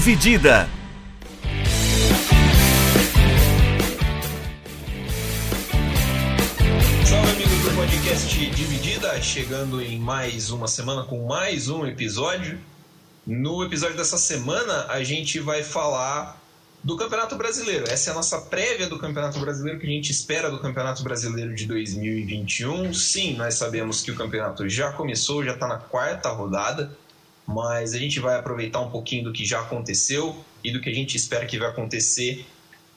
Dividida. Salve amigos do podcast Dividida, chegando em mais uma semana com mais um episódio. No episódio dessa semana a gente vai falar do Campeonato Brasileiro. Essa é a nossa prévia do Campeonato Brasileiro que a gente espera do Campeonato Brasileiro de 2021. Sim, nós sabemos que o campeonato já começou, já está na quarta rodada, mas a gente vai aproveitar um pouquinho do que já aconteceu e do que a gente espera que vai acontecer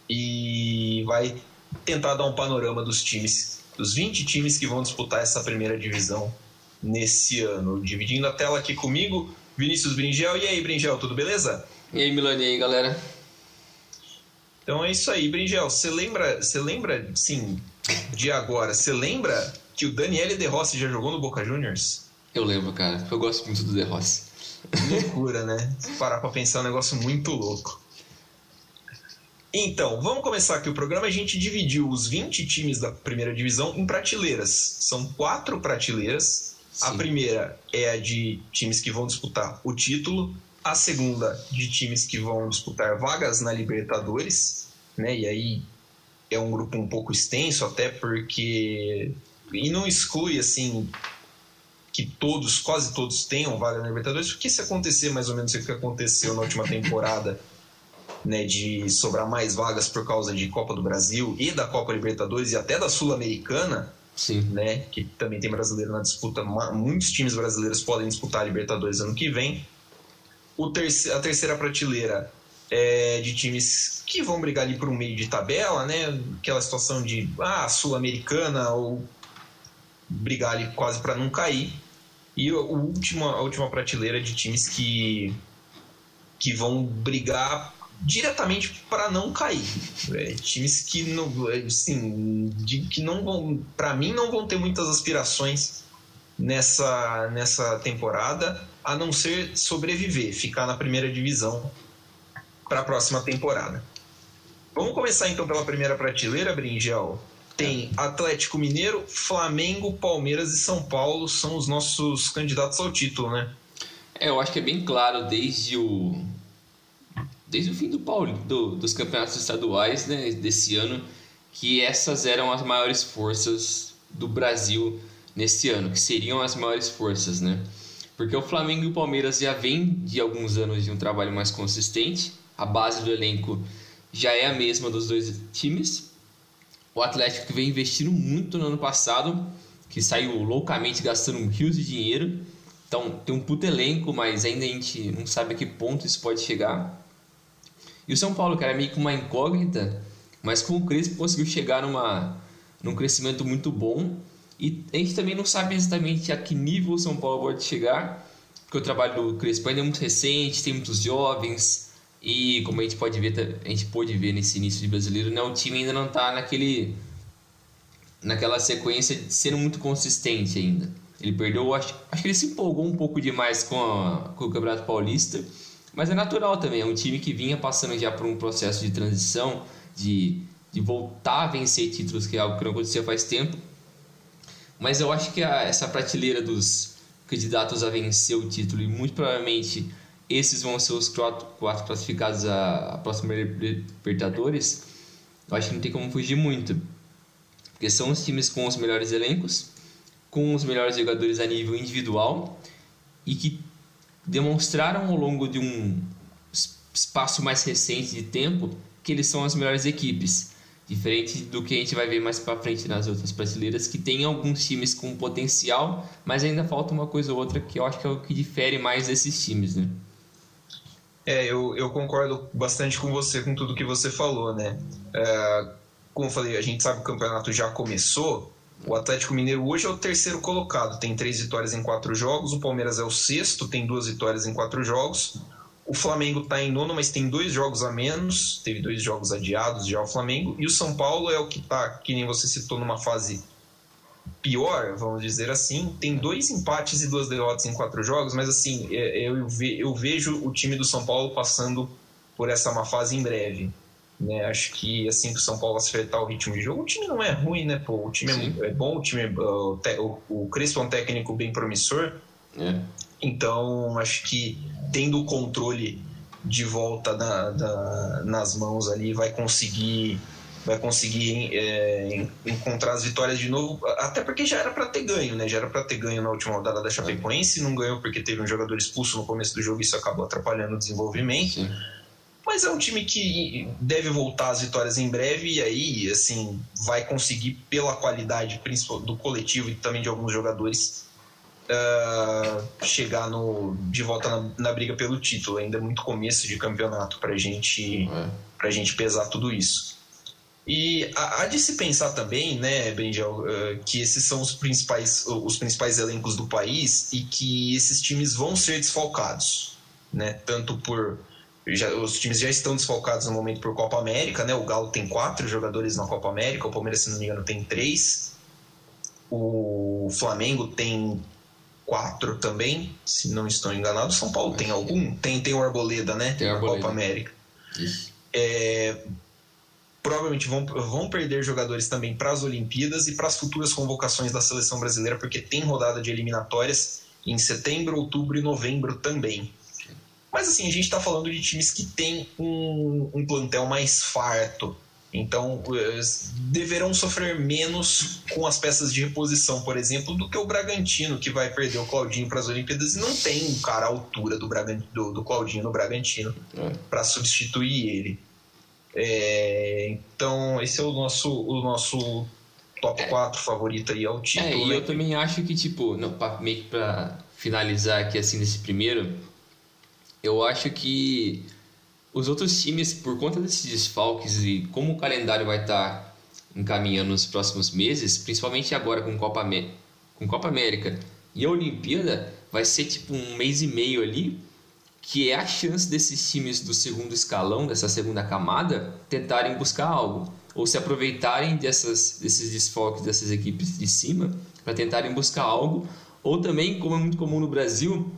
e vai tentar dar um panorama dos times, dos 20 times que vão disputar essa primeira divisão nesse ano. Dividindo a tela aqui comigo, Vinícius Bringel. E aí, Bringel, tudo beleza? E aí, Milani, e aí, galera? Então é isso aí, Bringel. Você lembra, você lembra, sim, de agora, você lembra que o Daniele De Rossi já jogou no Boca Juniors? Eu lembro, cara. Eu gosto muito do De Rossi. Loucura, né? Se parar pra pensar é um negócio muito louco. Então, vamos começar aqui o programa. A gente dividiu os 20 times da primeira divisão em prateleiras. São quatro prateleiras. A Sim. primeira é a de times que vão disputar o título. A segunda, de times que vão disputar vagas na Libertadores. Né? E aí é um grupo um pouco extenso, até porque. E não exclui, assim, que todos, quase todos tenham vaga na Libertadores, porque se acontecer mais ou menos o que aconteceu na última temporada, né, de sobrar mais vagas por causa de Copa do Brasil e da Copa Libertadores e até da Sul-Americana, Sim. né, que também tem brasileiro na disputa, muitos times brasileiros podem disputar a Libertadores ano que vem. O terce- a terceira prateleira é de times que vão brigar ali por um meio de tabela, né, aquela situação de ah, Sul-Americana ou brigar ali quase para não cair. E o último, a última prateleira de times que, que vão brigar diretamente para não cair. É, times que não, assim, de, que não vão, para mim, não vão ter muitas aspirações nessa, nessa temporada, a não ser sobreviver, ficar na primeira divisão para a próxima temporada. Vamos começar então pela primeira prateleira, Bringel. Tem Atlético Mineiro, Flamengo, Palmeiras e São Paulo são os nossos candidatos ao título, né? É, eu acho que é bem claro desde o desde o fim do, Pauli, do dos campeonatos estaduais né, desse ano que essas eram as maiores forças do Brasil nesse ano, que seriam as maiores forças, né? Porque o Flamengo e o Palmeiras já vêm de alguns anos de um trabalho mais consistente, a base do elenco já é a mesma dos dois times. O Atlético que vem investindo muito no ano passado, que saiu loucamente gastando rios de dinheiro. Então tem um puto elenco, mas ainda a gente não sabe a que ponto isso pode chegar. E o São Paulo, cara, é meio que uma incógnita, mas com o Crespo conseguiu chegar numa, num crescimento muito bom. E a gente também não sabe exatamente a que nível o São Paulo pode chegar, porque o trabalho do Crespo ainda é muito recente, tem muitos jovens, e como a gente pode ver, a gente pôde ver nesse início de brasileiro, né, o time ainda não está naquele naquela sequência de sendo muito consistente ainda. Ele perdeu, acho, acho que ele se empolgou um pouco demais com, a, com o Campeonato Paulista, mas é natural também, é um time que vinha passando já por um processo de transição, de, de voltar a vencer títulos, que é algo que não acontecia faz tempo. Mas eu acho que a, essa prateleira dos candidatos a vencer o título, e muito provavelmente esses vão ser os quatro, quatro classificados à, à próxima Libertadores, eu acho que não tem como fugir muito. Porque são os times com os melhores elencos, com os melhores jogadores a nível individual e que demonstraram ao longo de um es- espaço mais recente de tempo que eles são as melhores equipes. Diferente do que a gente vai ver mais para frente nas outras prateleiras, que tem alguns times com potencial, mas ainda falta uma coisa ou outra que eu acho que é o que difere mais desses times, né? É, eu, eu concordo bastante com você, com tudo que você falou, né? É, como eu falei, a gente sabe que o campeonato já começou. O Atlético Mineiro hoje é o terceiro colocado, tem três vitórias em quatro jogos. O Palmeiras é o sexto, tem duas vitórias em quatro jogos. O Flamengo está em nono, mas tem dois jogos a menos. Teve dois jogos adiados já o Flamengo. E o São Paulo é o que está, que nem você citou, numa fase pior, vamos dizer assim. Tem dois empates e duas derrotas em quatro jogos, mas assim, é, eu, ve- eu vejo o time do São Paulo passando por essa má fase em breve. Né? Acho que assim que o São Paulo acertar o ritmo de jogo, o time não é ruim, né? Pô, o time é, é bom, o time é, o, o, o Crespo é um técnico bem promissor, É. então acho que tendo o controle de volta na, da, nas mãos ali, vai conseguir vai conseguir é, encontrar as vitórias de novo, até porque já era para ter ganho, né? Já era para ter ganho na última rodada da Chapecoense, não ganhou porque teve um jogador expulso no começo do jogo e isso acabou atrapalhando o desenvolvimento. Sim. Mas é um time que deve voltar às vitórias em breve e aí, assim, vai conseguir, pela qualidade principal do coletivo e também de alguns jogadores, uh, chegar no, de volta na, na, briga pelo título. Ainda é muito começo de campeonato para gente, é. a gente pesar tudo isso. E há de se pensar também, né, Benjel, uh, que esses são os principais, os principais elencos do país e que esses times vão ser desfalcados, né, tanto por já, os times já estão desfalcados no momento por Copa América, né? O Galo tem quatro jogadores na Copa América, o Palmeiras, se não me engano, tem três. O Flamengo tem quatro também, se não estou enganado. São Paulo tem algum? Tem, tem o Arboleda, né? Tem na Copa América. Isso. É, provavelmente vão, vão perder jogadores também para as Olimpíadas e para as futuras convocações da seleção brasileira, porque tem rodada de eliminatórias em setembro, outubro e novembro também. Mas assim, a gente está falando de times que têm um, um plantel mais farto. Então, deverão sofrer menos com as peças de reposição, por exemplo, do que o Bragantino, que vai perder o Claudinho para as Olimpíadas e não tem um cara à altura do, do, do Claudinho no Bragantino é. para substituir ele. É, então, esse é o nosso, o nosso top é. 4 favorito aí ao título. É, e né? eu também acho que, tipo, não, pra, meio que para finalizar aqui assim nesse primeiro, eu acho que os outros times, por conta desses desfalques e como o calendário vai estar tá encaminhando nos próximos meses, principalmente agora com Copa, com Copa América e a Olimpíada, vai ser tipo um mês e meio ali, que é a chance desses times do segundo escalão, dessa segunda camada, tentarem buscar algo. Ou se aproveitarem dessas, desses desfalques dessas equipes de cima para tentarem buscar algo. Ou também, como é muito comum no Brasil,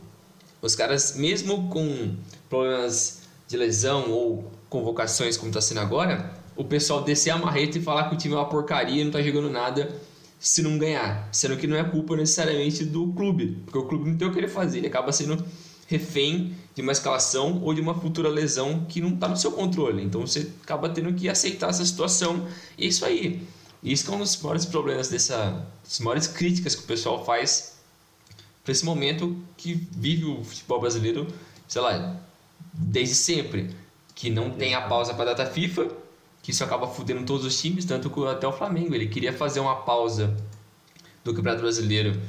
os caras, mesmo com problemas de lesão ou convocações como está sendo agora, o pessoal descer a marreta e falar que o time é uma porcaria não está jogando nada se não ganhar. Sendo que não é culpa necessariamente do clube, porque o clube não tem o que ele fazer, ele acaba sendo refém de uma escalação ou de uma futura lesão que não está no seu controle. Então você acaba tendo que aceitar essa situação. E é isso aí. Isso é um dos maiores problemas dessa, das maiores críticas que o pessoal faz para esse momento que vive o futebol brasileiro, sei lá, desde sempre. Que não tem a pausa para a data FIFA, que isso acaba fudendo todos os times, tanto que até o Flamengo. Ele queria fazer uma pausa do Campeonato Brasileiro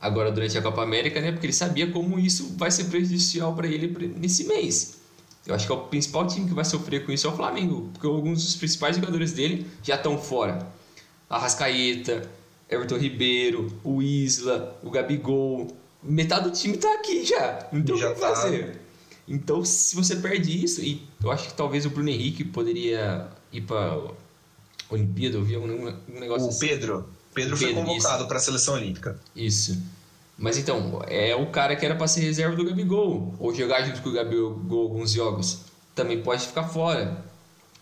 agora durante a Copa América, né? Porque ele sabia como isso vai ser prejudicial para ele nesse mês. Eu acho que é o principal time que vai sofrer com isso é o Flamengo, porque alguns dos principais jogadores dele já estão fora. Arrascaeta, Everton Ribeiro, o Isla, o Gabigol, metade do time tá aqui já. Não tem o que tá. fazer. Então, se você perde isso, e eu acho que talvez o Bruno Henrique poderia ir para Olimpíada, eu vi um, um negócio o assim. Pedro. Pedro, Pedro foi convocado para a seleção olímpica. Isso. Mas então, é o cara que era para ser reserva do Gabigol, ou jogar junto com o Gabigol alguns jogos. Também pode ficar fora.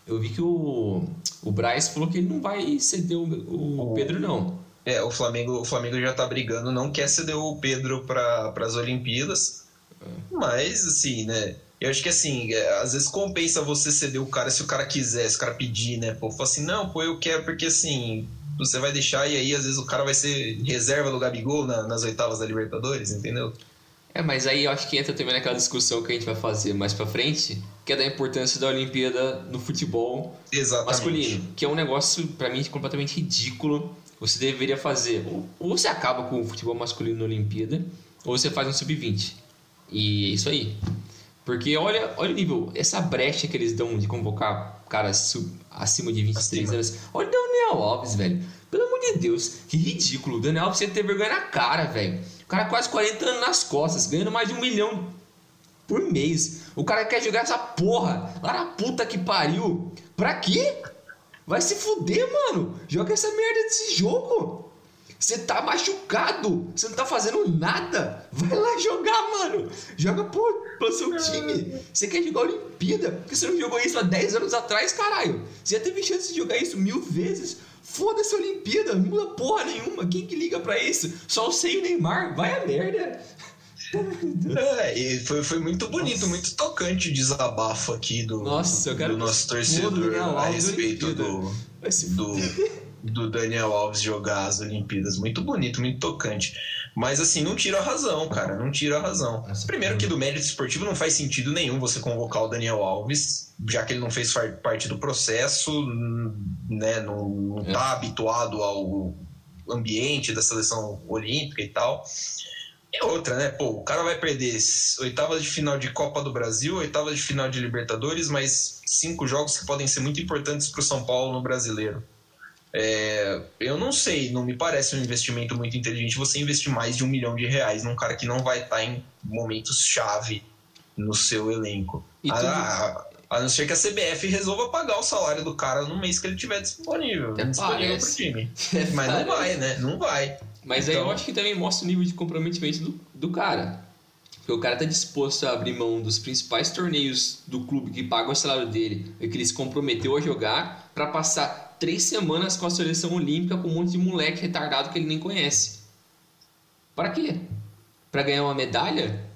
Eu vi que o, o Braz falou que ele não vai ceder o, o, o Pedro, não. É, o Flamengo, o Flamengo já tá brigando, não quer ceder o Pedro para as Olimpíadas. Mas, assim, né? Eu acho que assim, é, às vezes compensa você ceder o cara se o cara quiser, se o cara pedir, né? Pô, fala assim, não, pô, eu quero porque assim, você vai deixar e aí às vezes o cara vai ser reserva do Gabigol na, nas oitavas da Libertadores, entendeu? É, mas aí eu acho que entra também naquela discussão que a gente vai fazer mais pra frente, que é da importância da Olimpíada no futebol Exatamente. masculino, que é um negócio, para mim, completamente ridículo você deveria fazer. Ou, ou você acaba com o futebol masculino na Olimpíada, ou você faz um sub-20. E é isso aí. Porque olha, olha o nível, essa brecha que eles dão de convocar caras sub, acima de 23 acima. anos. Olha o Daniel Alves, velho. Pelo amor de Deus, que ridículo. O Daniel Alves você ter vergonha na cara, velho. O cara quase 40 anos nas costas, ganhando mais de um milhão por mês. O cara quer jogar essa porra lá na puta que pariu. Pra quê? Vai se fuder, mano. Joga essa merda desse jogo. Você tá machucado. Você não tá fazendo nada. Vai lá jogar, mano. Joga pro, pro seu time. Você quer jogar Olimpíada? Porque você não jogou isso há 10 anos atrás, caralho. Você já teve chance de jogar isso mil vezes. Foda-se a Olimpíada. Não muda porra nenhuma. Quem que liga pra isso? Só o Sei e o Neymar. Vai a merda. É, e foi, foi muito bonito, Nossa. muito tocante o desabafo aqui do, Nossa, do nosso torcedor a respeito do, do, do Daniel Alves jogar as Olimpíadas. Muito bonito, muito tocante. Mas assim, não tira a razão, cara. Não tira a razão. Nossa, Primeiro que do mérito esportivo não faz sentido nenhum você convocar o Daniel Alves, já que ele não fez parte do processo, né? Não, não tá é. habituado ao ambiente da seleção olímpica e tal. E outra, né? Pô, o cara vai perder oitavas de final de Copa do Brasil, oitavas de final de Libertadores, mas cinco jogos que podem ser muito importantes para o São Paulo no brasileiro. É, eu não sei, não me parece um investimento muito inteligente você investir mais de um milhão de reais num cara que não vai estar em momentos chave no seu elenco. A, a, a, não ser que a CBF resolva pagar o salário do cara no mês que ele tiver disponível, Até disponível pro time. Mas não vai, né? Não vai. Mas então... aí eu então- acho que também mostra o nível de comprometimento do, do cara. Porque o cara tá disposto a abrir mão dos principais torneios do clube que pagam o salário dele e que ele se comprometeu a jogar para passar três semanas com a seleção olímpica com um monte de moleque retardado que ele nem conhece. Para quê? Para ganhar uma medalha?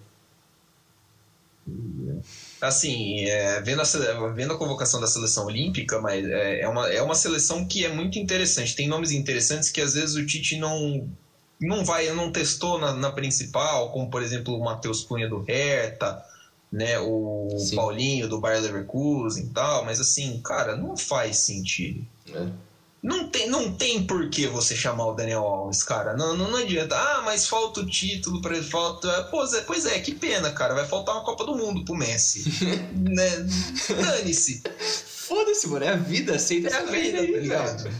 Assim, é, vendo, a, vendo a convocação da seleção olímpica, mas é, é, uma, é uma seleção que é muito interessante. Tem nomes interessantes que às vezes o Tite não não vai, não testou na, na principal, como por exemplo o Matheus Cunha do Hertha, né, o Sim. Paulinho do Bayer Leverkusen e tal, mas assim, cara, não faz sentido. É. Não tem, não tem por que você chamar o Daniel Alves, cara. Não, não, não adianta. Ah, mas falta o título para ele. Falta. Pois é, pois é, que pena, cara. Vai faltar uma Copa do Mundo pro Messi. né? Dane-se. Foda-se, mano. É a vida. Aceita é a vida, aí, tá ligado?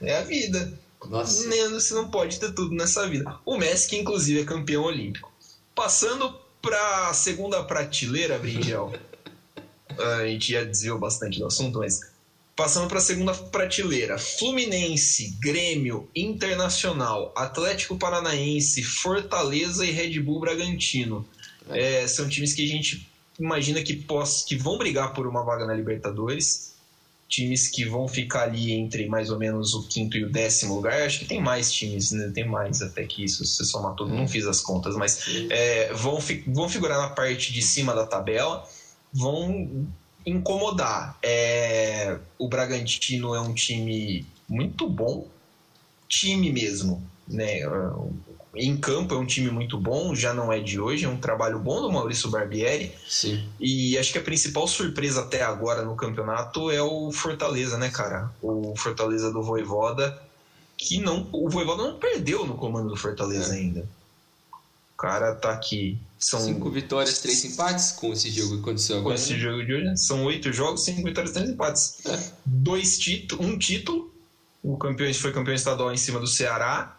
É a vida. Nossa. Você não pode ter tudo nessa vida. O Messi, que inclusive é campeão olímpico. Passando pra segunda prateleira, Bringel. a gente já desviou bastante do assunto, mas Passando para a segunda prateleira: Fluminense, Grêmio, Internacional, Atlético Paranaense, Fortaleza e Red Bull Bragantino. É, são times que a gente imagina que, poss que vão brigar por uma vaga na Libertadores. Times que vão ficar ali entre mais ou menos o quinto e o décimo lugar. Acho que tem mais times, né? tem mais até que isso, se você somar tudo, não fiz as contas, mas é, vão, fi vão figurar na parte de cima da tabela. Vão incomodar. É, o Bragantino é um time muito bom, time mesmo, né? Em campo é um time muito bom, já não é de hoje, é um trabalho bom do Maurício Barbieri. Sim. E acho que a principal surpresa até agora no campeonato é o Fortaleza, né, cara? O Fortaleza do Voivoda, que não. O Voivoda não perdeu no comando do Fortaleza é. ainda cara tá aqui. São cinco vitórias, três empates com esse jogo que aconteceu agora. Com esse né? jogo de hoje, são oito jogos, cinco vitórias, três empates. É. Dois títulos, um título. O campeão foi campeão estadual em cima do Ceará.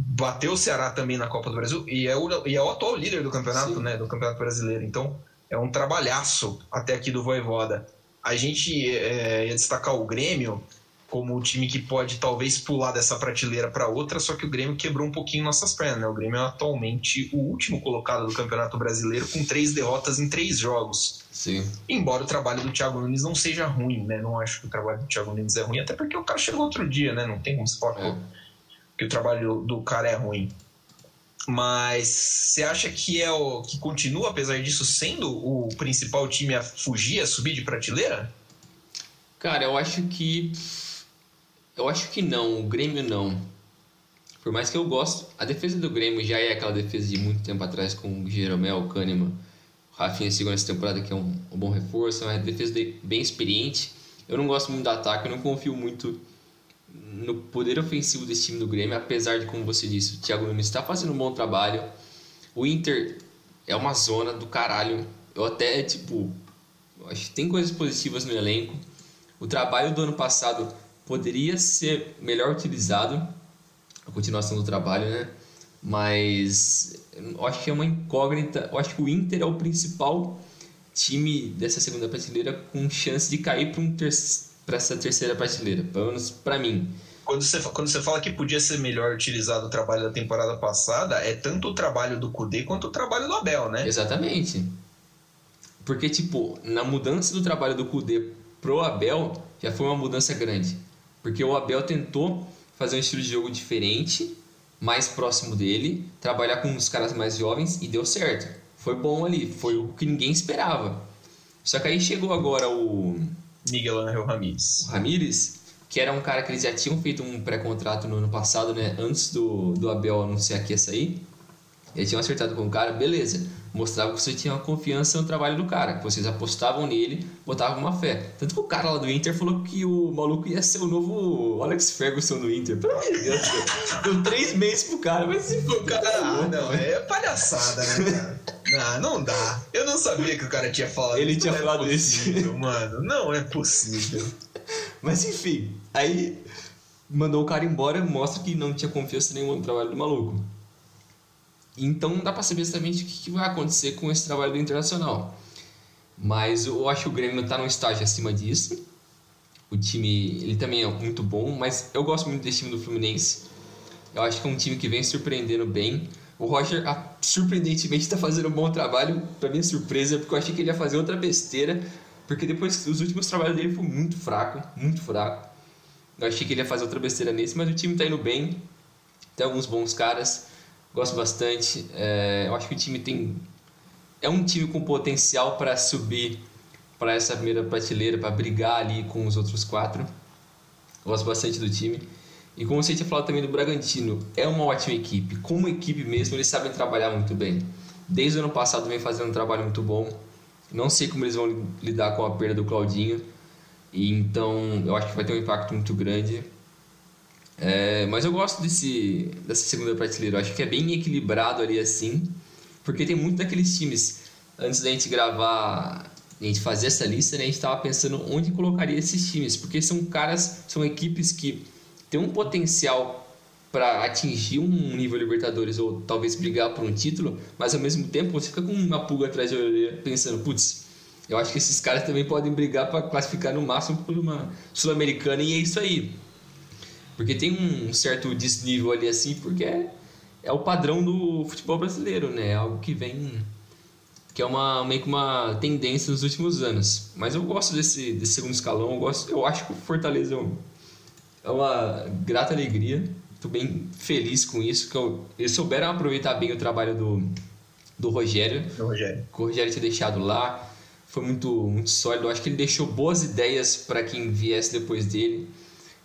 Bateu o Ceará também na Copa do Brasil e é o, e é o atual líder do campeonato, Sim. né? Do campeonato brasileiro. Então é um trabalhaço até aqui do Voivoda. A gente é, ia destacar o Grêmio como o time que pode talvez pular dessa prateleira para outra, só que o Grêmio quebrou um pouquinho nossas pernas. Né? O Grêmio é atualmente o último colocado do Campeonato Brasileiro com três derrotas em três jogos. Sim. Embora o trabalho do Thiago Nunes não seja ruim, né? Não acho que o trabalho do Thiago Nunes é ruim, até porque o cara chegou outro dia, né? Não tem como se falar é. Que o trabalho do cara é ruim. Mas você acha que é o que continua, apesar disso, sendo o principal time a fugir, a subir de prateleira? Cara, eu acho que eu acho que não, o Grêmio não. Por mais que eu gosto, a defesa do Grêmio já é aquela defesa de muito tempo atrás com o Jeromel, o Kahneman. O Rafinha segundo essa temporada que é um, um bom reforço, é uma defesa de, bem experiente. Eu não gosto muito do ataque, eu não confio muito no poder ofensivo desse time do Grêmio, apesar de, como você disse, o Thiago Nunes está fazendo um bom trabalho. O Inter é uma zona do caralho. Eu até, tipo, acho que tem coisas positivas no elenco. O trabalho do ano passado poderia ser melhor utilizado, a continuação do trabalho, né? Mas eu acho que é uma incógnita. Eu acho que o Inter é o principal time dessa segunda prateleira com chance de cair para um ter essa terceira prateleira, pelo menos para mim. Quando você, quando você fala que podia ser melhor utilizado o trabalho da temporada passada, é tanto o trabalho do Kudê quanto o trabalho do Abel, né? Exatamente. Porque, tipo, na mudança do trabalho do Kudê pro Abel, já foi uma mudança grande. Porque o Abel tentou fazer um estilo de jogo diferente mais próximo dele, trabalhar com os caras mais jovens e deu certo. Foi bom ali, foi o que ninguém esperava. Só que aí chegou agora o Miguel Angel Ramírez. O Ramírez, que era um cara que eles já tinham feito um pré-contrato no ano passado, né? Antes do, do Abel anunciar que ia sair. Eles tinham acertado com o cara, beleza. Mostrava que você tinha uma confiança no trabalho do cara, que vocês apostavam nele, botavam uma fé. Tanto que o cara lá do Inter falou que o maluco ia ser o novo Alex Ferguson do Inter. Pelo amor de Deus, Deu três meses pro cara, mas se o cara. Ah, não, é palhaçada, né, cara? Ah, não dá. Eu não sabia que o cara tinha falado Ele tinha não é falado é possível, isso. Mano, não é possível. Mas enfim, aí mandou o cara embora, mostra que não tinha confiança nenhuma no trabalho do maluco. Então não dá para saber exatamente o que vai acontecer com esse trabalho do Internacional. Mas eu acho que o Grêmio está num estágio acima disso. O time, ele também é muito bom, mas eu gosto muito desse time do Fluminense. Eu acho que é um time que vem surpreendendo bem. O Roger, surpreendentemente, está fazendo um bom trabalho. Para minha surpresa, porque eu achei que ele ia fazer outra besteira. Porque depois, os últimos trabalhos dele foram muito fraco, muito fraco. Eu achei que ele ia fazer outra besteira nesse, mas o time está indo bem. Tem alguns bons caras gosto bastante. É, eu acho que o time tem. É um time com potencial para subir para essa primeira prateleira, para brigar ali com os outros quatro. Gosto bastante do time. E como você tinha falado também do Bragantino, é uma ótima equipe. Como equipe mesmo, eles sabem trabalhar muito bem. Desde o ano passado vem fazendo um trabalho muito bom. Não sei como eles vão lidar com a perda do Claudinho. E então eu acho que vai ter um impacto muito grande. É, mas eu gosto desse, dessa segunda prateleira. Eu acho que é bem equilibrado ali assim. Porque tem muito daqueles times. Antes da gente gravar, a gente fazer essa lista, né, a gente estava pensando onde colocaria esses times. Porque são caras, são equipes que têm um potencial para atingir um nível Libertadores ou talvez brigar por um título, mas ao mesmo tempo você fica com uma pulga atrás de orelha pensando, putz, eu acho que esses caras também podem brigar para classificar no máximo por uma Sul-Americana e é isso aí. Porque tem um certo desnível ali assim, porque é, é o padrão do futebol brasileiro, né? É algo que vem que é uma meio que uma tendência nos últimos anos. Mas eu gosto desse, desse segundo escalão, eu gosto, eu acho que o Fortaleza é uma grata alegria. Estou bem feliz com isso, que eu, eles souberam aproveitar bem o trabalho do, do Rogério. Do Rogério. Que o Rogério tinha deixado lá. Foi muito, muito sólido. Eu acho que ele deixou boas ideias para quem viesse depois dele.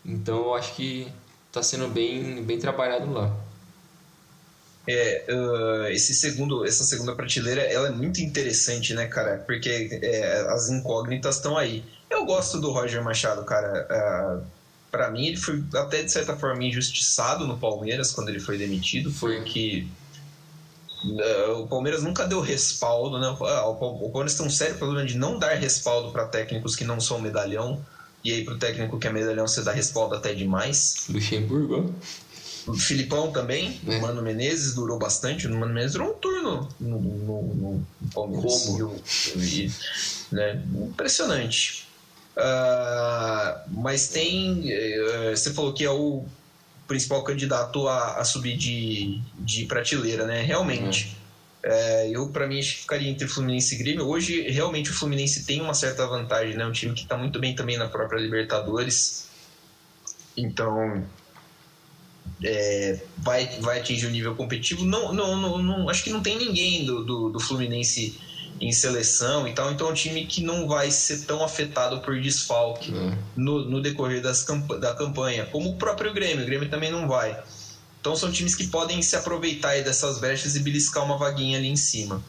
Então eu acho que está sendo bem, bem trabalhado lá. É, uh, esse segundo, essa segunda prateleira ela é muito interessante, né, cara? Porque é, as incógnitas estão aí. Eu gosto do Roger Machado, cara. Uh, para mim, ele foi até de certa forma injustiçado no Palmeiras quando ele foi demitido, porque uh, o Palmeiras nunca deu respaldo, né? O Palmeiras tem um sério problema de não dar respaldo para técnicos que não são medalhão. E aí pro técnico que é medalhão você dá respaldo até demais. Luxemburgo. O Filipão também, é. o Mano Menezes durou bastante. O Mano Menezes durou um turno no, no, no Palmeiras. Como? E, né? Impressionante. Uh, mas tem. Uh, você falou que é o principal candidato a, a subir de, de prateleira, né? Realmente. Uhum. É, eu, para mim, acho que ficaria entre Fluminense e Grêmio. Hoje, realmente, o Fluminense tem uma certa vantagem, né? Um time que está muito bem também na própria Libertadores. Então, é, vai, vai atingir o um nível competitivo. Não, não, não, não, acho que não tem ninguém do, do, do, Fluminense em seleção e tal. Então, é um time que não vai ser tão afetado por desfalque uhum. no, no decorrer das, da campanha, como o próprio Grêmio. O Grêmio também não vai. Então são times que podem se aproveitar dessas brechas e beliscar uma vaguinha ali em cima.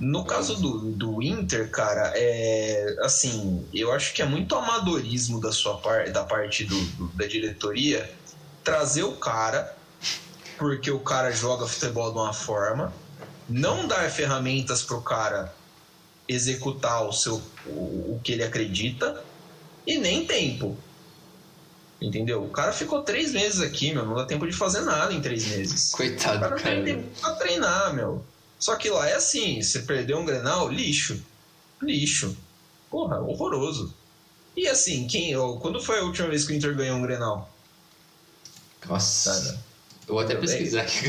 No caso do, do Inter, cara, é assim, eu acho que é muito amadorismo da sua parte, da parte do, do, da diretoria, trazer o cara, porque o cara joga futebol de uma forma, não dar ferramentas para o cara executar o seu o, o que ele acredita e nem tempo. Entendeu? O cara ficou três meses aqui, meu. Não dá tempo de fazer nada em três meses. Coitado, o cara. cara. Tem tempo pra treinar, meu. Só que lá é assim: você perdeu um grenal, lixo. Lixo. Porra, horroroso. E assim, quem. Quando foi a última vez que o Inter ganhou um grenal? Nossa. Cara, eu vou até pesquisar aqui.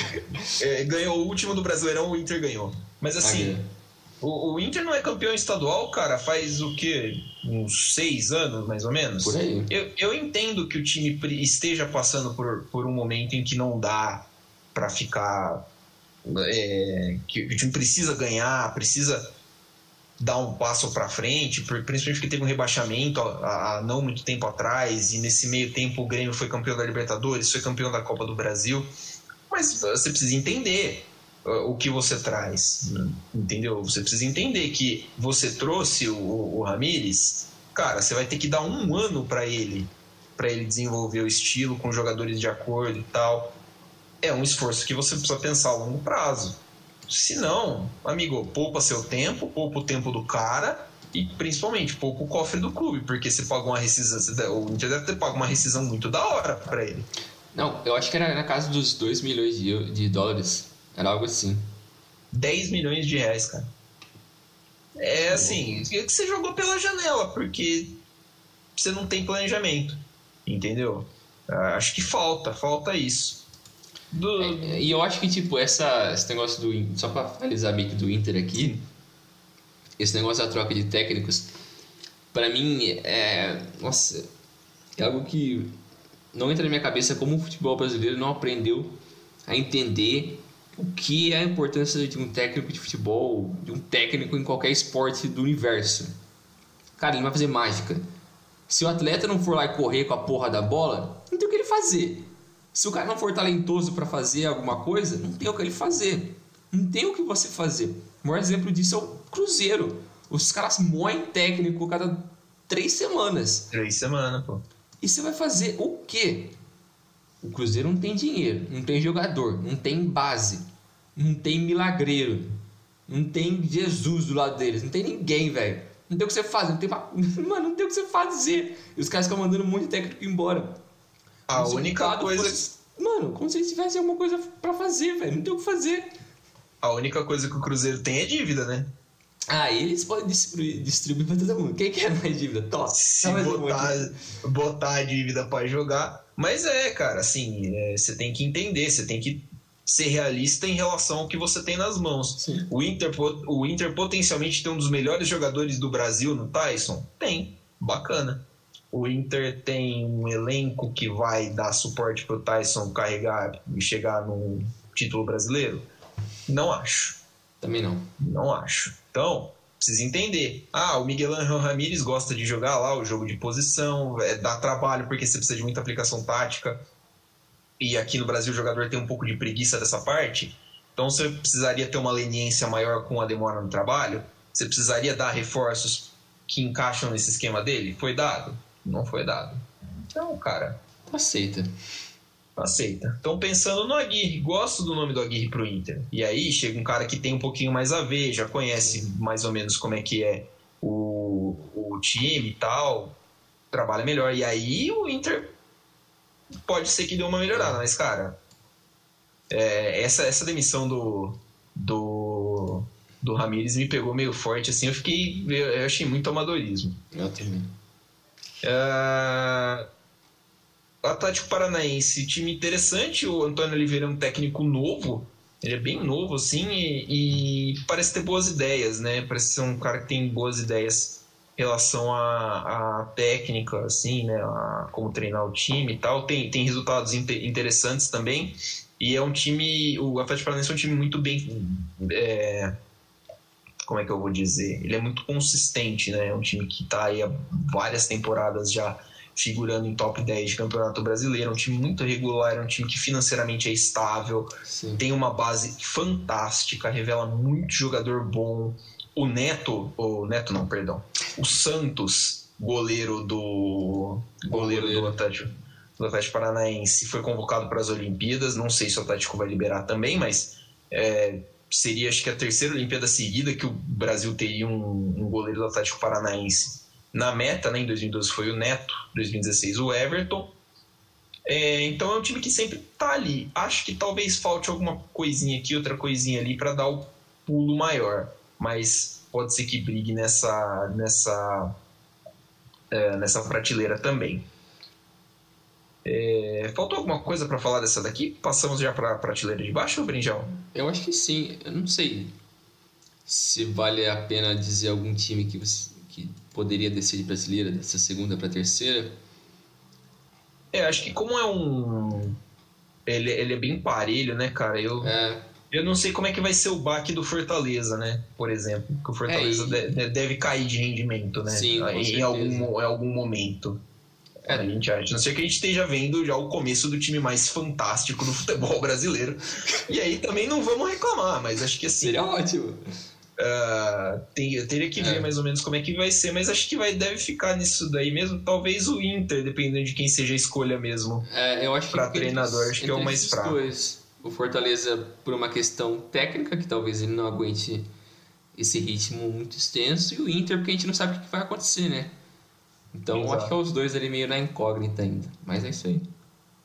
É, ganhou o último do Brasileirão, o Inter ganhou. Mas assim. Ah, o, o, Inter não é campeão estadual, cara, faz o quê? Uns seis anos, mais ou menos? Por aí. Eu, eu entendo que o time esteja passando por, por um momento em que não dá para ficar. É, que o time precisa ganhar, precisa dar um passo para frente, principalmente porque teve um rebaixamento há, há, não muito tempo atrás, e nesse meio tempo o Grêmio foi campeão da Libertadores, foi campeão da Copa do Brasil. Mas você precisa entender o que você traz, entendeu? Você precisa entender que você trouxe o, o Ramires, cara, você vai ter que dar um ano para ele, para ele desenvolver o estilo com jogadores de acordo e tal. É um esforço que você precisa pensar a longo prazo. Se não, amigo, poupa seu tempo, poupa o tempo do cara e principalmente poupa o cofre do clube, porque você paga uma rescisão, o Inter deve ter pago uma rescisão muito da hora para ele. Não, eu acho que era na casa dos 2 milhões de, de dólares. Era algo assim. 10 milhões de reais, cara. É assim, que você jogou pela janela, porque você não tem planejamento. Entendeu? Ah, acho que falta, falta isso. Do... É, e eu acho que, tipo, essa, esse negócio do. Só pra finalizar meio que do Inter aqui, esse negócio da troca de técnicos, para mim é. Nossa, é algo que não entra na minha cabeça como o futebol brasileiro não aprendeu a entender o que é a importância de um técnico de futebol, de um técnico em qualquer esporte do universo. Cara, ele vai fazer mágica. Se o atleta não for lá e correr com a porra da bola, não tem o que ele fazer. Se o cara não for talentoso para fazer alguma coisa, não tem o que ele fazer. Não tem o que você fazer. O maior exemplo disso é o Cruzeiro. Os caras moem técnico cada três semanas. Três semanas, pô. E você vai fazer o quê? O Cruzeiro não tem dinheiro, não tem jogador, não tem base, não tem milagreiro, não tem Jesus do lado deles, não tem ninguém, velho. Não tem o que você fazer, não tem. Mano, não tem o que você fazer. E os caras ficam mandando um monte de técnico embora. A como única coisa. Fosse... Mano, como se eles tivessem alguma coisa para fazer, velho. Não tem o que fazer. A única coisa que o Cruzeiro tem é dívida, né? Ah, eles podem distribuir, distribuir pra todo mundo. Quem quer mais dívida? Top. Se botar, botar a dívida para jogar. Mas é, cara, assim, é, você tem que entender, você tem que ser realista em relação ao que você tem nas mãos. O Inter, o Inter potencialmente tem um dos melhores jogadores do Brasil no Tyson? Tem. Bacana. O Inter tem um elenco que vai dar suporte pro Tyson carregar e chegar no título brasileiro? Não acho. Também não. Não acho. Então, precisa entender. Ah, o Miguel Angel Ramírez gosta de jogar lá o jogo de posição, é, dá trabalho porque você precisa de muita aplicação tática. E aqui no Brasil o jogador tem um pouco de preguiça dessa parte. Então você precisaria ter uma leniência maior com a demora no trabalho. Você precisaria dar reforços que encaixam nesse esquema dele. Foi dado? Não foi dado. Então, cara. Aceita aceita. Estão pensando no Aguirre, gosto do nome do Aguirre pro Inter. E aí chega um cara que tem um pouquinho mais a ver, já conhece mais ou menos como é que é o, o time e tal, trabalha melhor. E aí o Inter pode ser que dê uma melhorada, mas cara, é, essa, essa demissão do, do, do Ramires me pegou meio forte, assim, eu fiquei, eu, eu achei muito amadorismo. Eu também. Uh, Atlético Paranaense, time interessante. O Antônio Oliveira é um técnico novo. Ele é bem novo, assim, e, e parece ter boas ideias, né? Parece ser um cara que tem boas ideias em relação à, à técnica, assim, né? A como treinar o time e tal. Tem, tem resultados interessantes também. E é um time. O Atlético Paranaense é um time muito bem. É, como é que eu vou dizer? Ele é muito consistente, né? É um time que está aí há várias temporadas já figurando em top 10 de campeonato brasileiro. É um time muito regular, é um time que financeiramente é estável, Sim. tem uma base fantástica, revela muito jogador bom. O Neto, o Neto não, perdão, o Santos, goleiro do goleiro, goleiro. do Atlético do Atlético Paranaense foi convocado para as Olimpíadas. Não sei se o Atlético vai liberar também, mas é, seria acho que a terceira Olimpíada seguida que o Brasil teria um, um goleiro do Atlético Paranaense na meta, né, em 2012 foi o Neto, 2016 o Everton. É, então é um time que sempre tá ali. Acho que talvez falte alguma coisinha aqui, outra coisinha ali para dar o pulo maior, mas pode ser que brigue nessa nessa é, nessa prateleira também. É, faltou alguma coisa para falar dessa daqui? Passamos já para a prateleira de baixo, Brinjal? Eu acho que sim. Eu não sei se vale a pena dizer algum time que você poderia descer de brasileira dessa segunda para terceira? É, acho que como é um ele, ele é bem parelho, né, cara? Eu, É, eu não sei como é que vai ser o baque do Fortaleza, né? Por exemplo. Que o Fortaleza É, e- de- deve cair de rendimento, né? Sim, em, algum, em algum momento. É. A gente acha. Não ser que a gente esteja vendo já o começo do time mais fantástico do futebol brasileiro. E aí também não vamos reclamar, mas acho que assim. seria ótimo. Ah, tem- eu teria que ver É. mais ou menos como é que vai ser, mas acho que vai, deve ficar nisso daí mesmo. Talvez o Inter, dependendo de quem seja a escolha mesmo. É, eu acho que Pra entre treinador, esses- acho que é o entre mais fraco. dois, o Fortaleza, por uma questão técnica, que talvez ele não aguente esse ritmo muito extenso, e o Inter, porque a gente não sabe o que vai acontecer, né? Então, Exato. acho que é os dois ali meio na incógnita ainda. Mas é isso aí.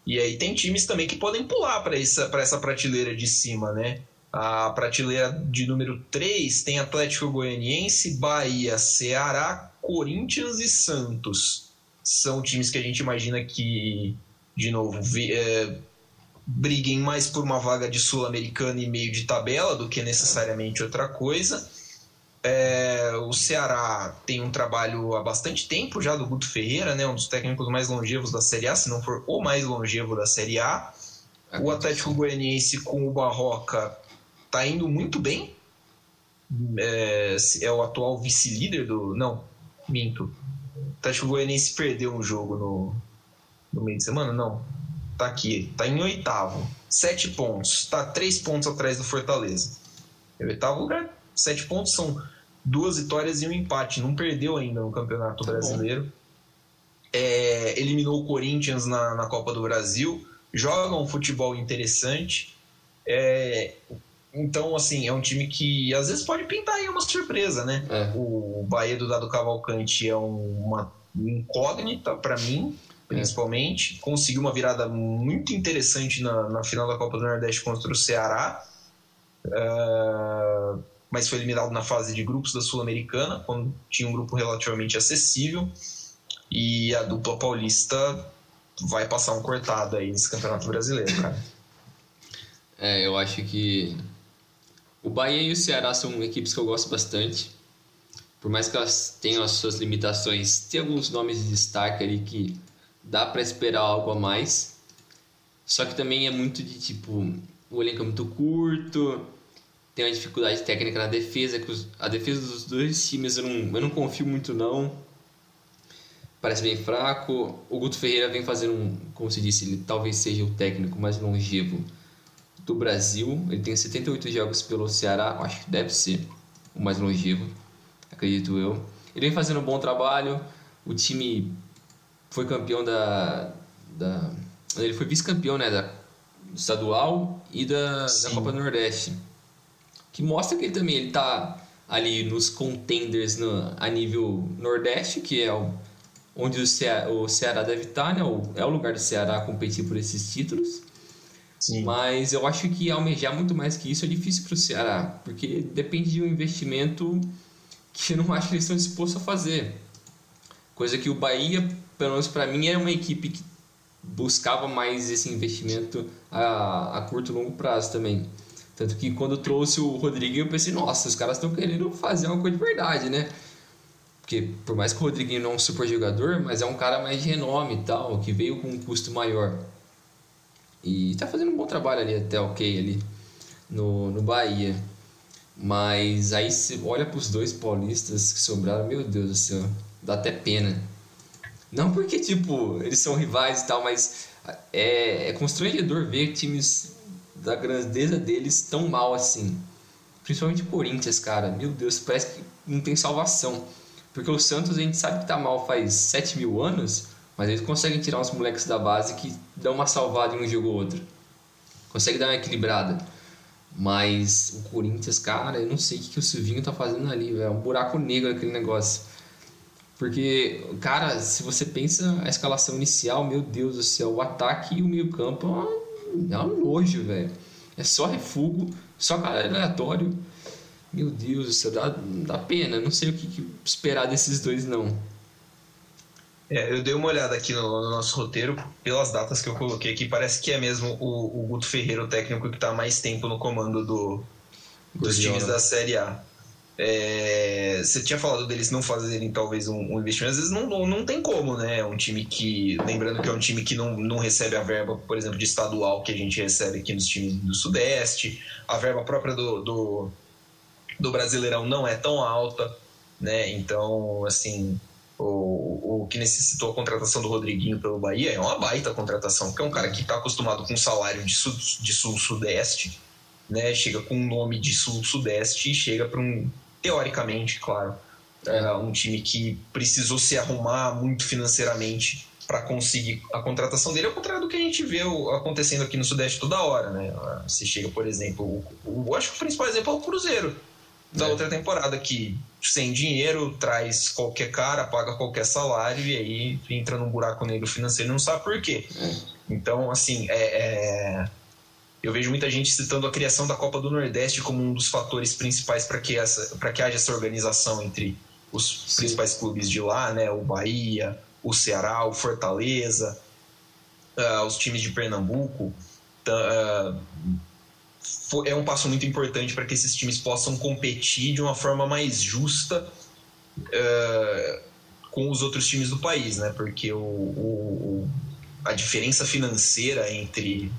E aí tem times também que podem pular para essa, pra essa prateleira de cima, né? A prateleira de número 3 tem Atlético Goianiense, Bahia, Ceará, Corinthians e Santos. São times que a gente imagina que, de novo, é, briguem mais por uma vaga de Sul-Americana e meio de tabela do que necessariamente outra coisa. É, o Ceará tem um trabalho há bastante tempo já do Guto Ferreira, né, um dos técnicos mais longevos da Série A, se não for o mais longevo da Série A. O Atlético Goianiense com o Barroca tá indo muito bem. É, é o atual vice-líder do. Não, minto. O Atlético Goianiense perdeu um jogo no, no meio de semana? Não. Tá aqui, tá em oitavo. Sete pontos. Tá três pontos atrás do Fortaleza. É o oitavo lugar. Sete pontos são duas vitórias e um empate. Não perdeu ainda no Campeonato Tá. Brasileiro. É, eliminou o Corinthians na, na Copa do Brasil. Joga um futebol interessante. É, então, assim, é um time que às vezes pode pintar aí uma surpresa, né? É. O Bahia do Dado Cavalcante é uma incógnita para mim, principalmente. Conseguiu uma virada muito interessante na, na final da Copa do Nordeste contra o Ceará. Ah, mas foi eliminado na fase de grupos da Sul-Americana, quando tinha um grupo relativamente acessível. E a dupla paulista vai passar um cortado aí nesse Campeonato Brasileiro, cara. É, eu acho que o Bahia e o Ceará são equipes que eu gosto bastante. Por mais que elas tenham as suas limitações, tem alguns nomes de destaque ali que dá pra esperar algo a mais. Só que também é muito de tipo, o elenco é muito curto, tem uma dificuldade técnica na defesa, que os- a defesa dos dois times eu não, eu não confio muito não. Parece bem fraco. O Guto Ferreira vem fazendo um, como se disse, ele talvez seja o técnico mais longevo do Brasil. Ele tem 78 jogos pelo Ceará, acho que deve ser o mais longevo, acredito eu. Ele vem fazendo um bom trabalho. O time foi campeão da. da ele foi vice-campeão né, da estadual e da, da. Copa do Nordeste. Que mostra que ele também ele tá ali nos contenders no, a nível Nordeste, que é o, onde o Ceará, o Ceará deve estar, né? O, é o lugar do Ceará competir por esses títulos. Sim. Mas eu acho que almejar muito mais que isso é difícil para o Ceará, porque depende de um investimento que eu não acho que eles estão dispostos a fazer. Coisa que o Bahia, pelo menos para mim, era uma equipe que buscava mais esse investimento a, a curto e longo prazo também. Tanto que quando trouxe o Rodriguinho, eu pensei, nossa, os caras estão querendo fazer uma coisa de verdade, né? Porque por mais que o Rodriguinho não é um super jogador, mas é um cara mais de renome e tal, que veio com um custo maior. E tá fazendo um bom trabalho ali, até ok, ali no, no Bahia. Mas aí você olha pros dois paulistas que sobraram, meu Deus do céu, dá até pena. Não porque, tipo, eles são rivais e tal, mas é, é constrangedor ver times da grandeza deles tão mal assim. Principalmente o Corinthians, cara. Meu Deus, parece que não tem salvação. Porque o Santos a gente sabe que tá mal faz 7 mil anos, mas eles conseguem tirar uns moleques da base que dão uma salvada em um jogo ou outro. Consegue dar uma equilibrada. Mas o Corinthians, cara, eu não sei o que, que o Silvinho tá fazendo ali, velho. É um buraco negro aquele negócio. Porque, cara, se você pensa a escalação inicial, meu Deus do céu, o ataque e o meio-campo é um- é nojo, velho. É só refugo, só cara aleatório. Meu Deus do céu, dá, dá pena. Não sei o que, que esperar desses dois, não. É, eu dei uma olhada aqui no, no nosso roteiro, pelas datas que eu coloquei aqui, parece que é mesmo o, o Guto Ferreira, o técnico que está mais tempo no comando do, dos Guardiola. times da Série A. É, você tinha falado deles não fazerem talvez um, um, investimento, às vezes não, não, não tem como, né? É um time que, lembrando que é um time que não, não recebe a verba, por exemplo, de estadual que a gente recebe aqui nos times do Sudeste, a verba própria do, do, do Brasileirão não é tão alta, né? Então, assim, o, o que necessitou a contratação do Rodriguinho pelo Bahia é uma baita contratação, porque é um cara que está acostumado com um salário de sul-sudeste, sul, né? Chega com um nome de sul-sudeste e chega para um teoricamente, claro, é um time que precisou se arrumar muito financeiramente para conseguir a contratação dele, ao contrário do que a gente vê acontecendo aqui no Sudeste toda hora, né? Você chega, por exemplo, o, o, acho que o principal exemplo é o Cruzeiro da é. outra temporada, que sem dinheiro traz qualquer cara, paga qualquer salário e aí entra num buraco negro financeiro e não sabe por quê. É. Então, assim, é, é eu vejo muita gente citando a criação da Copa do Nordeste como um dos fatores principais para que, essa, que haja essa organização entre os Sim. principais clubes de lá, né? O Bahia, o Ceará, o Fortaleza, uh, os times de Pernambuco. Uh, é um passo muito importante para que esses times possam competir de uma forma mais justa uh, com os outros times do país, né? Porque o, o, a diferença financeira entre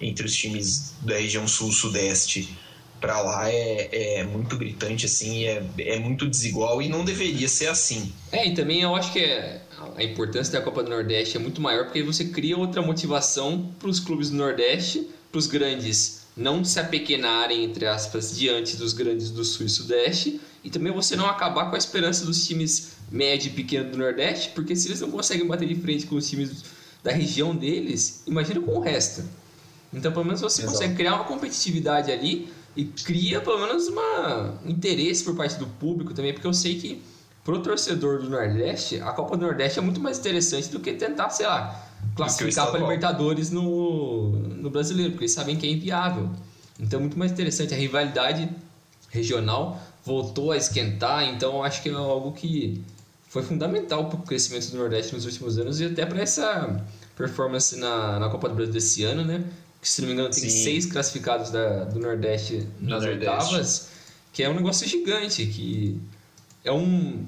entre os times da região sul-sudeste para lá é, é muito gritante, assim, é, é muito desigual e não deveria ser assim. É, e também eu acho que é, a importância da Copa do Nordeste é muito maior porque você cria outra motivação para os clubes do Nordeste, para os grandes não se apequenarem, entre aspas, diante dos grandes do Sul e Sudeste, e também você não acabar com a esperança dos times médio e pequeno do Nordeste, porque se eles não conseguem bater de frente com os times da região deles, imagina com o resto. Então, pelo menos você Exato. consegue criar uma competitividade ali e cria, pelo menos, uma, um interesse por parte do público também, porque eu sei que pro torcedor do Nordeste, a Copa do Nordeste é muito mais interessante do que tentar, sei lá, classificar para Libertadores no, no brasileiro, porque eles sabem que é inviável. Então é muito mais interessante. A rivalidade regional voltou a esquentar, então acho que é algo que foi fundamental para o crescimento do Nordeste nos últimos anos e até para essa performance na, na Copa do Brasil desse ano, né? que se não me engano tem Sim. seis classificados da, do Nordeste nas Nordeste. oitavas, que é um negócio gigante, que é um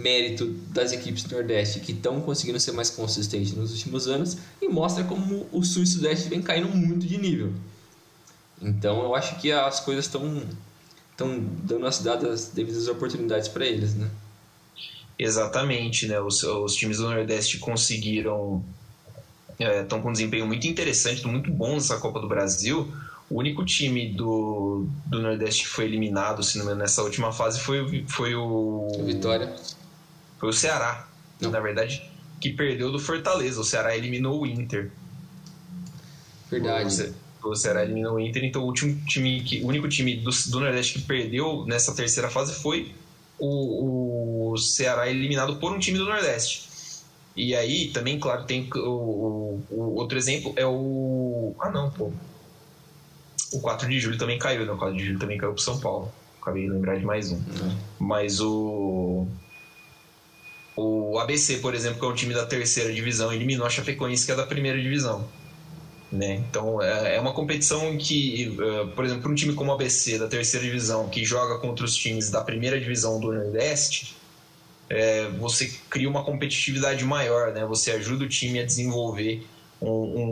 mérito das equipes do Nordeste que estão conseguindo ser mais consistentes nos últimos anos e mostra como o Sul e o Sudeste vem caindo muito de nível. Então eu acho que as coisas estão estão dando as dadas devidas oportunidades para eles, né? Exatamente, né? Os, os times do Nordeste conseguiram estão é, com um desempenho muito interessante, muito bom nessa Copa do Brasil. O único time do, do Nordeste que foi eliminado, se não me engano, nessa última fase foi, foi o. Vitória. Foi o Ceará, não. na verdade, que perdeu do Fortaleza. O Ceará eliminou o Inter. Verdade. O, o Ceará eliminou o Inter, então o último time que, o único time do, do Nordeste que perdeu nessa terceira fase foi o, o Ceará eliminado por um time do Nordeste. E aí também, claro, tem o, o, o, outro exemplo é o. Ah não, pô. O 4 de julho também caiu, né? O 4 de julho também caiu pro São Paulo. Acabei de lembrar de mais um. Uhum. Mas o. O ABC, por exemplo, que é um time da terceira divisão, eliminou a Chapecoense, que é da primeira divisão. Né? Então é, é uma competição que, uh, por exemplo, para um time como o ABC da terceira divisão, que joga contra os times da primeira divisão do Nordeste, é, você cria uma competitividade maior, né? Você ajuda o time a desenvolver um, um,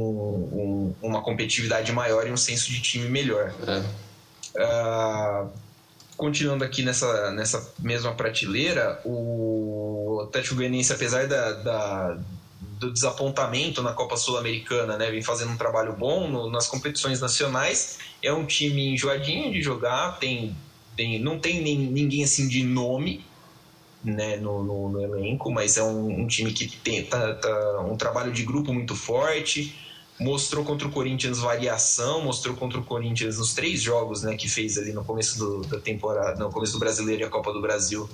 um, uma competitividade maior e um senso de time melhor. É. Uh, continuando aqui nessa, nessa mesma prateleira, o Atlético Goianiense, apesar da, da, do desapontamento na Copa Sul-Americana, né, vem fazendo um trabalho bom no, nas competições nacionais, é um time enjoadinho de jogar, tem, tem, não tem nem, ninguém assim de nome, né, no, no, no, elenco, mas é um, um time que tem tá, tá, um trabalho de grupo muito forte. Mostrou contra o Corinthians variação, mostrou contra o Corinthians nos três jogos né, que fez ali no começo do, da temporada, no começo do Brasileiro e a Copa do Brasil,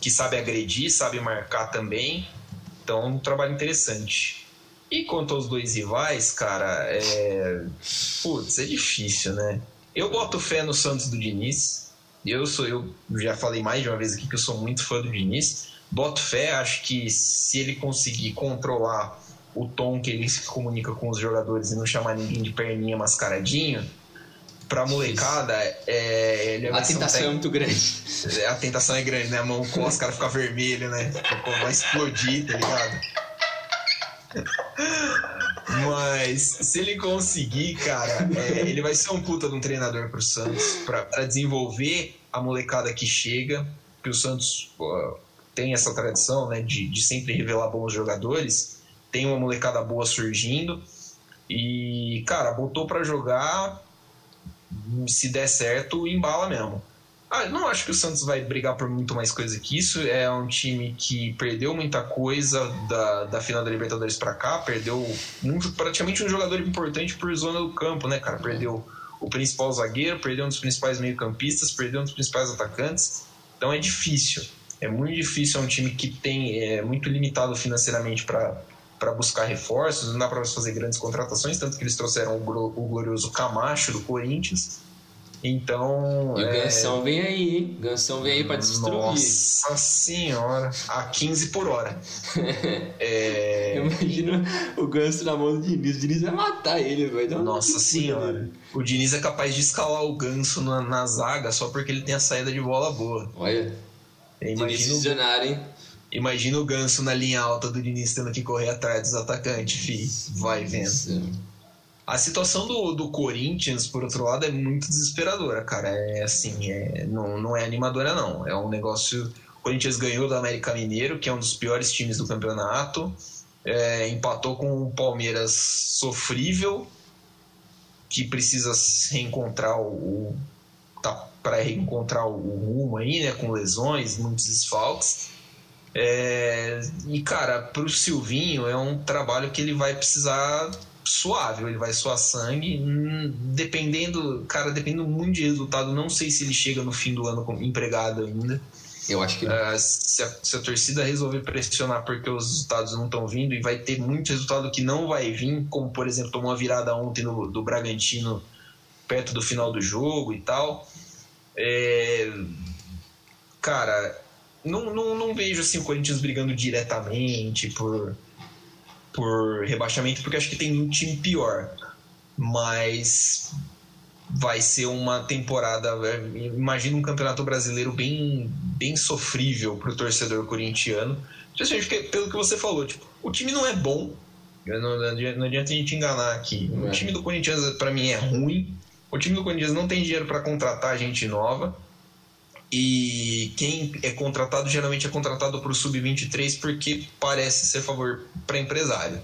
que sabe agredir, sabe marcar também. Então, um trabalho interessante. E quanto aos dois rivais, cara, é. Putz, é difícil, né? Eu boto fé no Santos do Diniz eu sou eu já falei mais de uma vez aqui que eu sou muito fã do Diniz. Boto fé, acho que se ele conseguir controlar o tom que ele se comunica com os jogadores e não chamar ninguém de perninha mascaradinho, pra molecada, é, ele A tentação é muito grande. A tentação é grande, né? A mão com os caras ficam vermelhos, né? Tipo, vai explodir, tá ligado? Mas se ele conseguir, cara, é, ele vai ser um puta de um treinador pro Santos pra, pra desenvolver a molecada que chega, que o Santos tem essa tradição, né, de, de sempre revelar bons jogadores, tem uma molecada boa surgindo e, cara, botou para jogar, se der certo, embala mesmo. Ah, não acho que o Santos vai brigar por muito mais coisa que isso. É um time que perdeu muita coisa da, da final da Libertadores para cá, perdeu um, praticamente um jogador importante por zona do campo, né, cara? Perdeu o principal zagueiro, perdeu um dos principais meio-campistas, perdeu um dos principais atacantes. Então é difícil. É muito difícil. É um time que tem é muito limitado financeiramente para para buscar reforços, não dá para fazer grandes contratações, tanto que eles trouxeram o, glorioso Camacho do Corinthians então. E o é... Gansão vem aí, hein? Gansão vem aí pra destruir. Nossa senhora, a 15 por hora. é... Imagina o Ganso na mão do Diniz. O Diniz vai matar ele, vai dar Nossa senhora. O Diniz é capaz de escalar o Ganso na, na zaga só porque ele tem a saída de bola boa. Olha. Diniz visionário, hein? Imagina o Ganso na linha alta do Diniz tendo que correr atrás dos atacantes, fi. Vai vendo. A situação do, do Corinthians, por outro lado, é muito desesperadora, cara. É assim, é, não, não é animadora, não. É um negócio. O Corinthians ganhou do América Mineiro, que é um dos piores times do campeonato. É, empatou com o Palmeiras sofrível, que precisa reencontrar o. tá para reencontrar o rumo aí, né? Com lesões, muitos desfalques. É, e, cara, para o Silvinho é um trabalho que ele vai precisar suave, ele vai suar sangue. Hum, dependendo, cara, dependendo muito de resultado, não sei se ele chega no fim do ano empregado ainda. Eu acho que uh, se, a, se, a, torcida resolver pressionar porque os resultados não estão vindo e vai ter muito resultado que não vai vir, como por exemplo tomou uma virada ontem no, do Bragantino perto do final do jogo e tal. É, cara, não, não, não vejo assim o Corinthians brigando diretamente por por rebaixamento, porque acho que tem um time pior. Mas vai ser uma temporada. Imagina um campeonato brasileiro bem, bem sofrível para o torcedor corintiano. Pelo que você falou, tipo, o time não é bom. Não, não adianta a gente enganar aqui. O é. time do Corinthians, para mim, é ruim. O time do Corinthians não tem dinheiro para contratar gente nova. E quem é contratado geralmente é contratado para o sub-23 porque parece ser favor para empresário.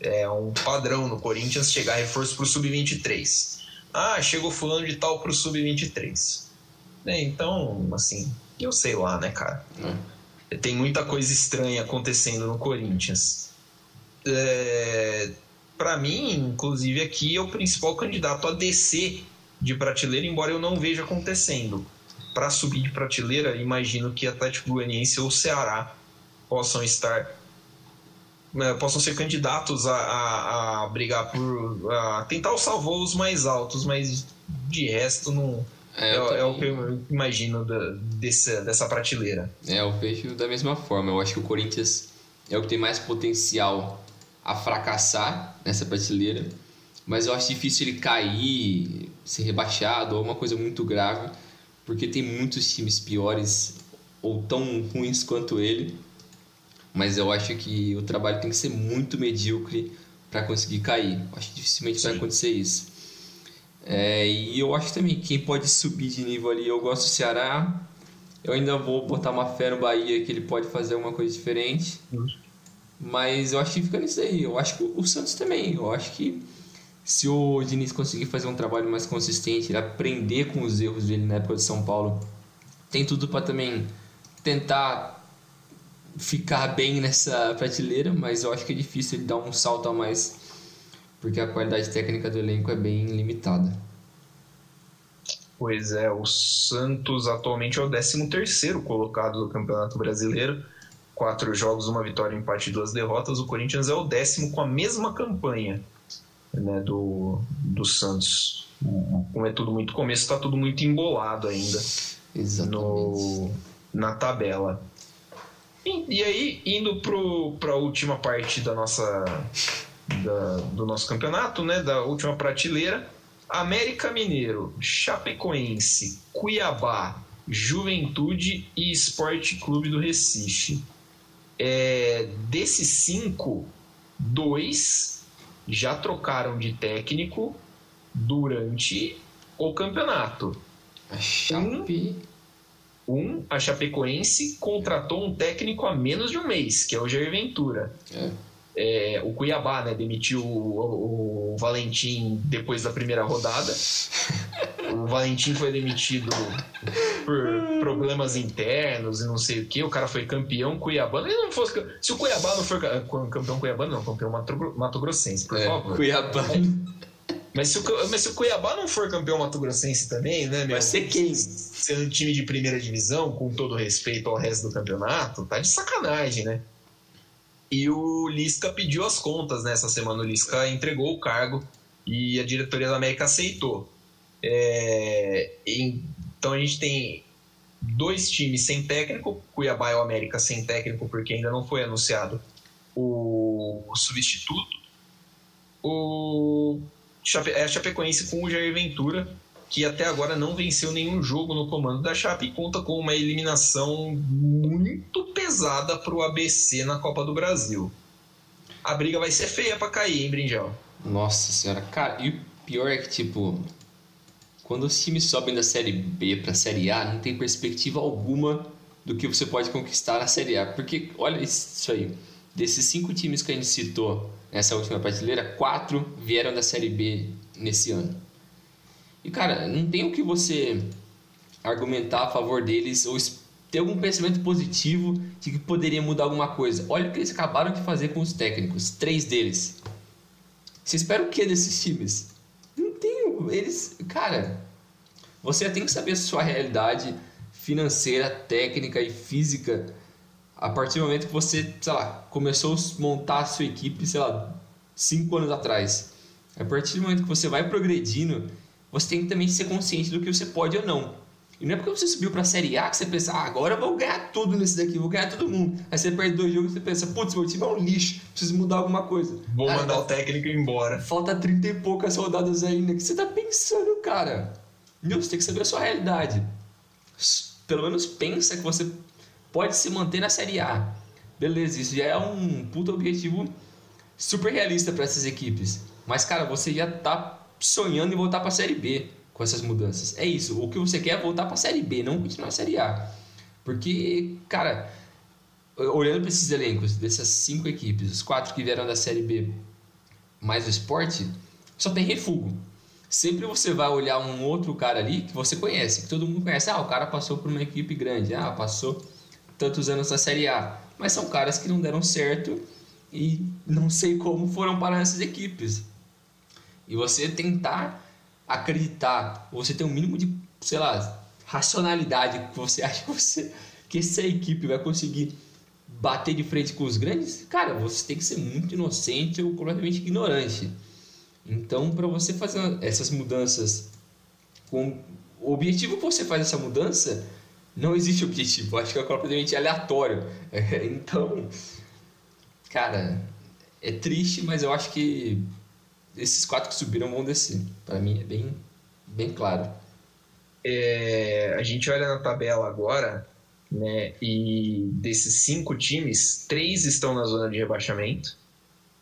É um padrão no Corinthians chegar reforço para o sub-23. Ah, chegou fulano de tal para o sub-23. É, então, assim, eu sei lá, né, cara? É. Tem muita coisa estranha acontecendo no Corinthians. É, para mim, inclusive, aqui é o principal candidato a descer de prateleira, embora eu não veja acontecendo para subir de prateleira, imagino que Atlético Goianiense ou Ceará possam estar né, possam ser candidatos a, a, a brigar por a tentar os salvos mais altos, mas de resto não é, é, é, o que eu imagino da, desse, dessa prateleira. É, eu vejo da mesma forma. Eu acho que o Corinthians é o que tem mais potencial a fracassar nessa prateleira, mas eu acho difícil ele cair, ser rebaixado ou uma coisa muito grave porque tem muitos times piores ou tão ruins quanto ele. Mas eu acho que o trabalho tem que ser muito medíocre para conseguir cair. Acho que dificilmente Sim. vai acontecer isso. É, e eu acho também que quem pode subir de nível ali, eu gosto do Ceará. Eu ainda vou botar uma fé no Bahia que ele pode fazer alguma coisa diferente. Mas eu acho que fica nisso aí. Eu acho que o Santos também. Eu acho que se o Diniz conseguir fazer um trabalho mais consistente, ele aprender com os erros dele na época de São Paulo, tem tudo para também tentar ficar bem nessa prateleira, mas eu acho que é difícil ele dar um salto a mais, porque a qualidade técnica do elenco é bem limitada. Pois é, o Santos atualmente é o 13º colocado do Campeonato Brasileiro. Quatro jogos, uma vitória, empate e duas derrotas. O Corinthians é o décimo com a mesma campanha né, do, do Santos. Como é tudo muito começo, está tudo muito embolado ainda no, na tabela. E, e aí, indo para a última parte da nossa, da, do nosso campeonato, né, da última prateleira, América Mineiro, Chapecoense, Cuiabá, Juventude e Esporte Clube do Recife. É, desses cinco, dois já trocaram de técnico durante o campeonato. A Chape... Um, um, a Chapecoense contratou um técnico há menos de um mês, que é o Jair Ventura. É. É, o Cuiabá né, demitiu o, o, Valentim depois da primeira rodada. o Valentim foi demitido por problemas internos e não sei o que. O cara foi campeão cuiabano. Ele não fosse, se o Cuiabá não for campeão cuiabano, não, campeão mato, mato grossense, por é, favor. Mas se, o, mas se o Cuiabá não for campeão mato grossense também, né, meu? Vai ser quem? Sendo um time de primeira divisão, com todo respeito ao resto do campeonato, tá de sacanagem, né? E o Lisca pediu as contas nessa né? semana. O Lisca entregou o cargo e a diretoria da América aceitou. É, então a gente tem dois times sem técnico, Cuiabá e o América sem técnico, porque ainda não foi anunciado o substituto. O Chape, é Chapecoense com o Jair Ventura, que até agora não venceu nenhum jogo no comando da Chape e conta com uma eliminação muito pesada para o ABC na Copa do Brasil. A briga vai ser feia para cair, hein, Brinjal? Nossa senhora, cara, e o pior é que, tipo, quando os times sobem da Série B para a Série A, não tem perspectiva alguma do que você pode conquistar na Série A. Porque, olha isso aí, desses cinco times que a gente citou nessa última prateleira, quatro vieram da Série B nesse ano. E cara, não tem o que você argumentar a favor deles ou ter algum pensamento positivo de que poderia mudar alguma coisa. Olha o que eles acabaram de fazer com os técnicos, três deles. Você espera o que desses times? Não tem. Eles. Cara, você tem que saber a sua realidade financeira, técnica e física a partir do momento que você, sei lá, começou a montar a sua equipe, sei lá, cinco anos atrás. A partir do momento que você vai progredindo você tem que também ser consciente do que você pode ou não. E não é porque você subiu para a Série A que você pensa, ah, agora eu vou ganhar tudo nesse daqui, vou ganhar todo mundo. Aí você perde dois jogos e você pensa, putz, meu time é um lixo, preciso mudar alguma coisa. Vou cara, mandar o técnico embora. Falta 30 e poucas rodadas ainda. O que você tá pensando, cara? Meu, você tem que saber a sua realidade. Pelo menos pensa que você pode se manter na Série A. Beleza, isso já é um puto objetivo super realista para essas equipes. Mas, cara, você já tá sonhando em voltar para a Série B com essas mudanças. É isso. O que você quer é voltar para a Série B, não continuar na Série A. Porque, cara, olhando para esses elencos dessas cinco equipes, os quatro que vieram da Série B mais o esporte, só tem refugo. Sempre você vai olhar um outro cara ali que você conhece, que todo mundo conhece. Ah, o cara passou por uma equipe grande. Ah, passou tantos anos na Série A. Mas são caras que não deram certo e não sei como foram para essas equipes. E você tentar acreditar, você ter um mínimo de, sei lá, racionalidade que você acha que, você, que essa equipe vai conseguir bater de frente com os grandes, cara, você tem que ser muito inocente ou completamente ignorante. Então, para você fazer essas mudanças com o objetivo que você faz essa mudança, não existe objetivo, acho que é completamente aleatório. Então, cara, é triste, mas eu acho que esses quatro que subiram vão descer. Para mim é bem, bem claro. É, a gente olha na tabela agora, né? E desses cinco times, três estão na zona de rebaixamento: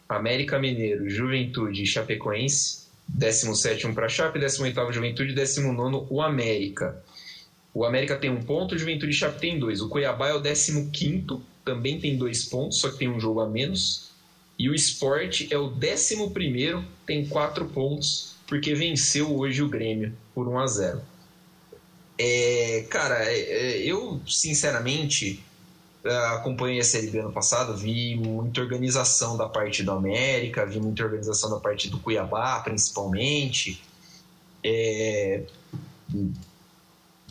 América Mineiro, Juventude e Chapecoense. 17 para Chape, 18 Juventude, 19 o América. O América tem um ponto, o Juventude e Chape tem dois. O Cuiabá é o 15, também tem dois pontos, só que tem um jogo a menos. E o Sport é o 11, tem 4 pontos, porque venceu hoje o Grêmio por 1 a 0 é, Cara, é, é, eu sinceramente acompanhei a Série B ano passado, vi muita organização da parte do América, vi muita organização da parte do Cuiabá, principalmente. É,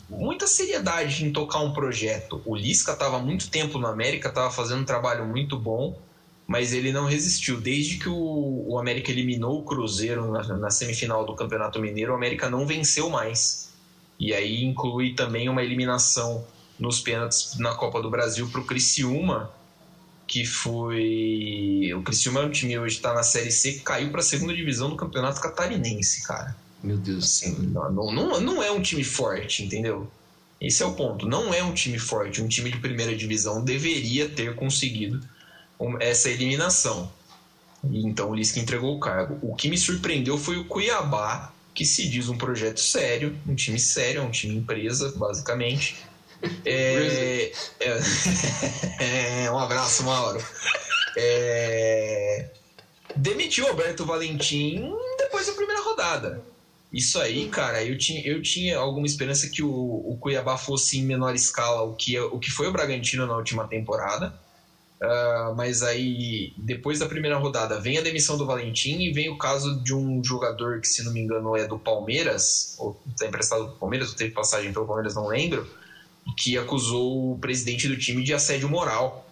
muita seriedade em tocar um projeto. O Lisca estava muito tempo no América, estava fazendo um trabalho muito bom mas ele não resistiu. Desde que o, o América eliminou o Cruzeiro na, na, semifinal do Campeonato Mineiro, o América não venceu mais. E aí inclui também uma eliminação nos pênaltis na Copa do Brasil para o Criciúma, que foi. O Criciúma é um time hoje está na Série C, que caiu para a segunda divisão do Campeonato Catarinense, cara. Meu Deus. Assim, não, não, não é um time forte, entendeu? Esse é o ponto. Não é um time forte. Um time de primeira divisão deveria ter conseguido essa eliminação. Então o Lisca entregou o cargo. O que me surpreendeu foi o Cuiabá, que se diz um projeto sério, um time sério, um time empresa, basicamente. É, é, é, um abraço, Mauro. É, demitiu Alberto Valentim depois da primeira rodada. Isso aí, cara, eu tinha, eu tinha alguma esperança que o, o Cuiabá fosse em menor escala o que, o que foi o Bragantino na última temporada. Uh, mas aí, depois da primeira rodada, vem a demissão do Valentim e vem o caso de um jogador que, se não me engano, é do Palmeiras, ou está emprestado do Palmeiras, ou teve passagem pelo Palmeiras, não lembro, que acusou o presidente do time de assédio moral,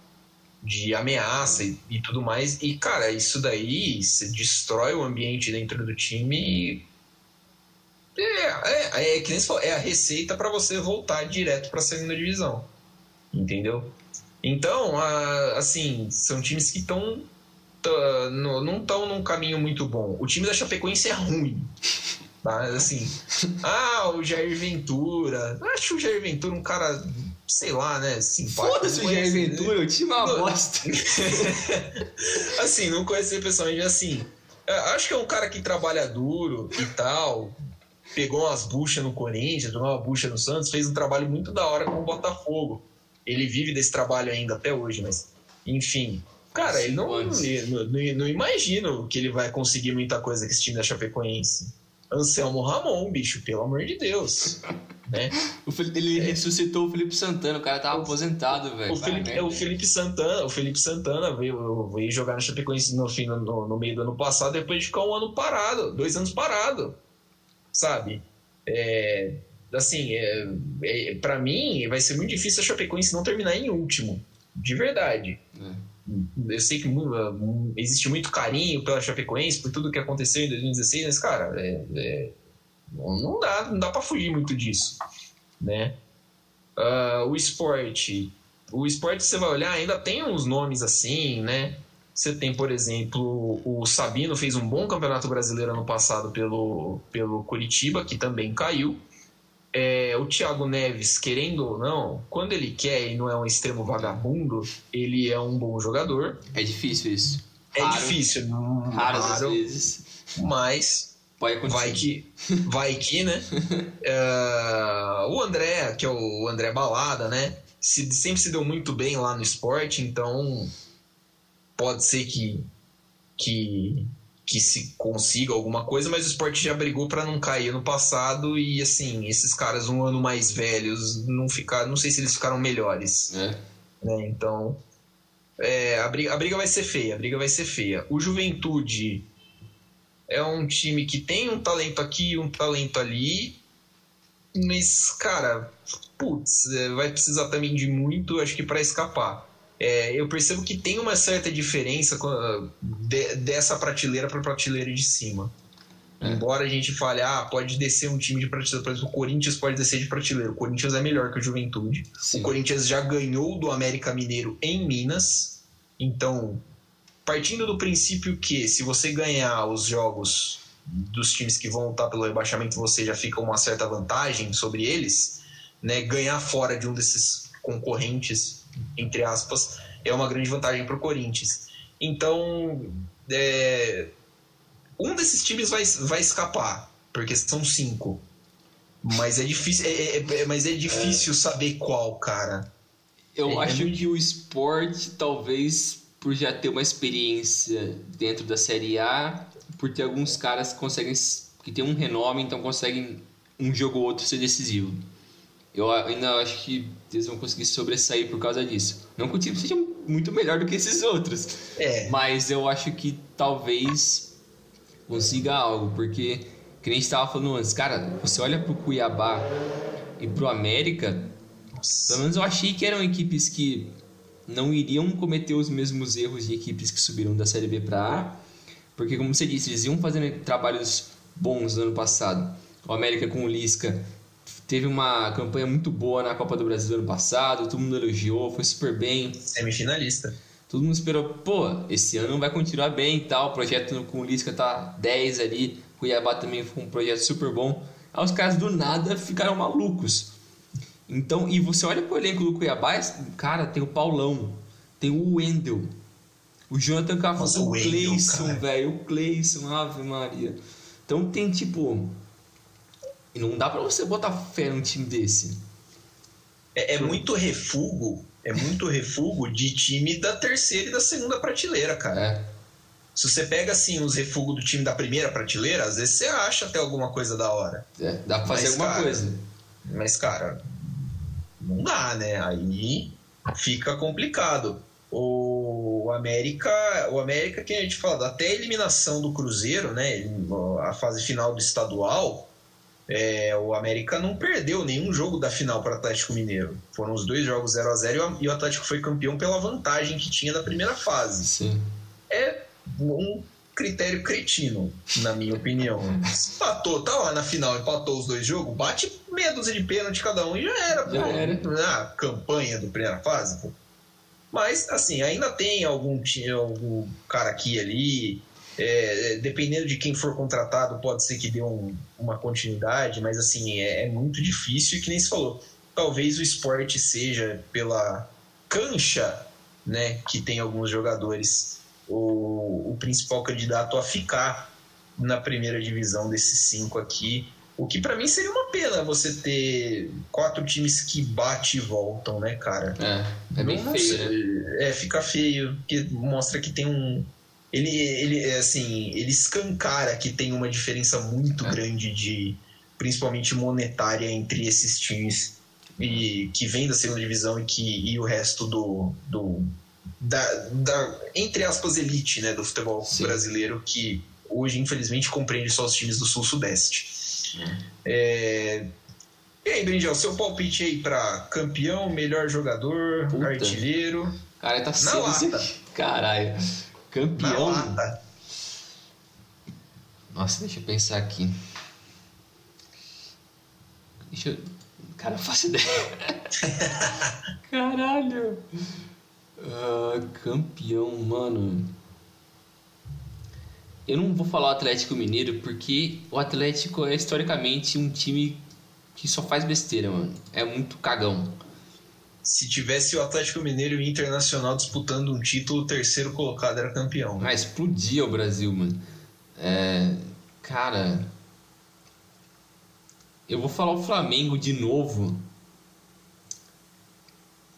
de ameaça e, e tudo mais. E, cara, isso daí destrói o ambiente dentro do time e é, é, é, que nem é a receita para você voltar direto para a segunda divisão. Entendeu? Então, assim, são times que estão. Não estão num caminho muito bom. O time da Chapecoense é ruim. Tá? Assim, ah, o Jair Ventura. Eu acho o Jair Ventura um cara, sei lá, né? Simpático. Foda-se o Jair Ventura, o time é uma bosta. assim, não conheci pessoalmente, assim. Acho que é um cara que trabalha duro e tal, pegou umas buchas no Corinthians, pegou uma bucha no Santos, fez um trabalho muito da hora com o Botafogo. Ele vive desse trabalho ainda até hoje, mas enfim. Cara, ele não, não, não, não imagino que ele vai conseguir muita coisa com esse time da Chapecoense. Anselmo Ramon, bicho, pelo amor de Deus. né? Ele é. ressuscitou o Felipe Santana, o cara tava aposentado, velho. O, Felipe, é, o Felipe Santana, o Felipe Santana veio, veio jogar na Chapecoense no, fim, no, no meio do ano passado, depois de ficar um ano parado, dois anos parado sabe? É, assim, é, é para mim vai ser muito difícil a Chapecoense não terminar em último, de verdade. É. Eu sei que uh, existe muito carinho pela Chapecoense por tudo que aconteceu em 2016, mas cara, é, é, não dá, não dá para fugir muito disso, né? Uh, o esporte, o esporte você vai olhar ainda tem uns nomes assim, né? Você tem, por exemplo, o Sabino fez um bom campeonato brasileiro ano passado pelo, pelo Curitiba, que também caiu. É, o Thiago Neves, querendo ou não, quando ele quer e não é um extremo vagabundo, ele é um bom jogador. É difícil isso. É raro, difícil. Raro, às vezes. Mas vai que, vai que, né? uh, o André, que é o André Balada, né? Se, sempre se deu muito bem lá no esporte, então pode ser que, que, que se consiga alguma coisa, mas o esporte já brigou para não cair no passado e assim, esses caras um ano mais velhos não ficaram, não sei se eles ficaram melhores. É. Né? Então, é, a, briga, a briga vai ser feia, a briga vai ser feia. O Juventude é um time que tem um talento aqui e um talento ali, mas, cara, putz, é, vai precisar também de muito, acho que, para escapar é, eu percebo que tem uma certa diferença de, dessa prateleira para a prateleira de cima. É. Embora a gente fale, ah, pode descer um time de prateleira, por exemplo, o Corinthians pode descer de prateleira. O Corinthians é melhor que o Juventude. Sim. O Corinthians já ganhou do América Mineiro em Minas. Então, partindo do princípio que se você ganhar os jogos dos times que vão lutar pelo rebaixamento, você já fica uma certa vantagem sobre eles, né? Ganhar fora de um desses concorrentes entre aspas, é uma grande vantagem para o Corinthians. Então, é, um desses times vai, vai escapar, porque são cinco. Mas é difícil, é, é, é mas é difícil saber qual, cara. Eu é, é acho que o esporte, talvez, por já ter uma experiência dentro da Série A, por ter alguns caras que conseguem, que tem um renome, então conseguem um jogo ou outro ser decisivo. Eu ainda acho que eles vão conseguir sobressair por causa disso. Não que o time seja muito melhor do que esses outros. É. Mas eu acho que talvez consiga algo, porque, que nem a gente estava falando antes, cara, você olha pro Cuiabá e pro América, Nossa. pelo menos eu achei que eram equipes que não iriam cometer os mesmos erros de equipes que subiram da Série B para A, porque, como você disse, eles iam fazendo trabalhos bons no ano passado. O América com o Lisca Teve uma campanha muito boa na Copa do Brasil ano passado, todo mundo elogiou, foi super bem. Semifinalista. Todo mundo esperou, pô, esse ano vai continuar bem e tal. O projeto com o Lisca tá 10 ali, Cuiabá também foi um projeto super bom. Aí os caras do nada ficaram malucos. Então, e você olha pro elenco do Cuiabá, cara, tem o Paulão, tem o Wendel, o Jonathan Cafu, o Cleison, velho, o Cleison, Ave Maria. Então tem tipo. Não dá pra você botar fé num time desse. É, é muito refugo, é muito refugo de time da terceira e da segunda prateleira, cara. É. Se você pega assim os refugos do time da primeira prateleira, às vezes você acha até alguma coisa da hora. É, dá pra fazer mas, alguma cara, coisa. Mas, cara, não dá, né? Aí fica complicado. O América, o América que a gente fala, até a eliminação do Cruzeiro, né? A fase final do estadual, é, o América não perdeu nenhum jogo da final para o Atlético Mineiro. Foram os dois jogos 0 a 0 e o Atlético foi campeão pela vantagem que tinha na primeira fase. Sim. É um critério cretino, na minha opinião. Empatou, tá lá na final, empatou os dois jogos, bate meia dúzia de pênalti cada um e já era, já pô. Era. Na campanha do primeira fase, pô. Mas, assim, ainda tem algum, algum cara aqui ali. É, dependendo de quem for contratado, pode ser que dê um, uma continuidade, mas assim, é, é muito difícil e que nem se falou. Talvez o esporte seja pela cancha, né, que tem alguns jogadores o, o principal candidato a ficar na primeira divisão desses cinco aqui. O que para mim seria uma pena você ter quatro times que bate e voltam, né, cara? É, é bem não, feio, né? É, fica feio, porque mostra que tem um. Ele, ele, é assim, ele escancara que tem uma diferença muito é. grande de, principalmente monetária, entre esses times e que vem da segunda divisão e que e o resto do, do da, da, entre aspas, elite né, do futebol Sim. brasileiro, que hoje, infelizmente, compreende só os times do Sul-Sudeste. É... E aí, Brinjel, seu palpite aí para campeão, melhor jogador, Puta. artilheiro. Cara, tá cedo Caralho. Campeão. Nossa, deixa eu pensar aqui. Deixa eu. Cara, eu faço ideia. Caralho. Uh, campeão, mano. Eu não vou falar o Atlético Mineiro porque o Atlético é historicamente um time que só faz besteira, mano. É muito cagão. Se tivesse o Atlético Mineiro e o Internacional disputando um título, o terceiro colocado era campeão. Ah, explodia o Brasil, mano. É, cara. Eu vou falar o Flamengo de novo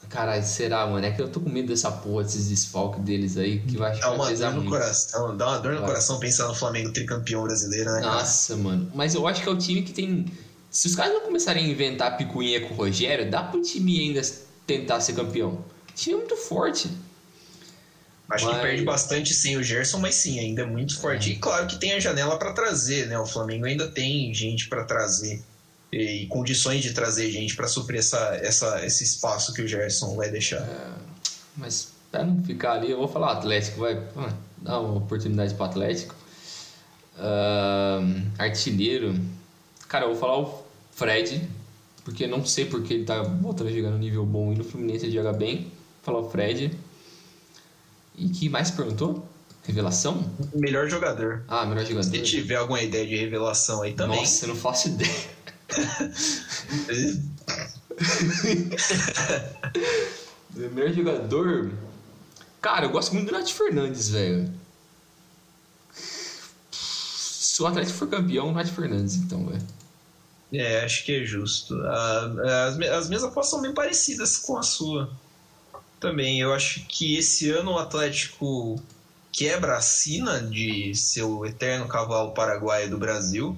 Caralho, será, mano? É que eu tô com medo dessa porra, desses desfalques deles aí, que vai Dá uma dor no muito. coração, dá uma dor no vai. coração pensar no Flamengo tricampeão brasileiro, né? Nossa, cara? mano. Mas eu acho que é o time que tem. Se os caras não começarem a inventar picuinha com o Rogério, dá pro time ainda tentar ser campeão. Time é muito forte. Acho mas... que perde bastante sem o Gerson, mas sim, ainda é muito forte. É. E claro que tem a janela para trazer, né? O Flamengo ainda tem gente para trazer e condições de trazer gente para suprir essa, essa, esse espaço que o Gerson vai deixar. É, mas para não ficar ali, eu vou falar Atlético, vai ah, dar uma oportunidade para Atlético. Uh, artilheiro, cara, eu vou falar o Fred, porque não sei porque ele tá voltando a jogar no nível bom e no Fluminense ele joga bem. Falar o Fred. E que mais perguntou? Revelação? Melhor jogador. Ah, melhor jogador. Se tiver alguma ideia de revelação aí também. Nossa, eu não faço ideia. melhor jogador. Cara, eu gosto muito do Nath Fernandes, velho. Se o Atlético for campeão, Nath Fernandes, então, velho. É, acho que é justo. As, as minhas apostas são bem parecidas com a sua. Também, eu acho que esse ano o Atlético quebra a sina de ser o eterno cavalo paraguaio do Brasil.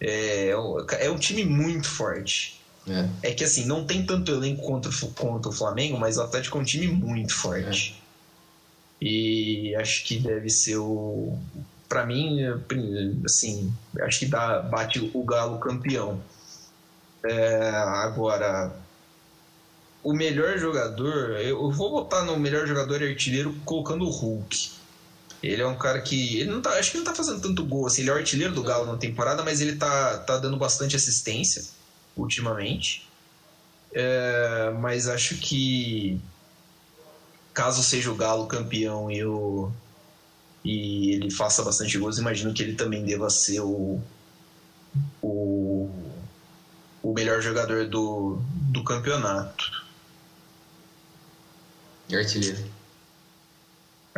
É, é um time muito forte. É. é. que assim, não tem tanto elenco contra, contra o Flamengo, mas o Atlético é um time muito forte. É. E acho que deve ser o. Pra mim, assim, acho que dá, bate o Galo campeão. É, agora, o melhor jogador, eu vou botar no melhor jogador artilheiro colocando o Hulk. Ele é um cara que. Ele não tá, acho que não tá fazendo tanto gol assim. Ele é o artilheiro do Galo na temporada, mas ele tá, tá dando bastante assistência ultimamente. É, mas acho que caso seja o Galo campeão e o, e ele faça bastante gols, imagino que ele também deva ser o, o, o melhor jogador do, do campeonato. E artilheiro?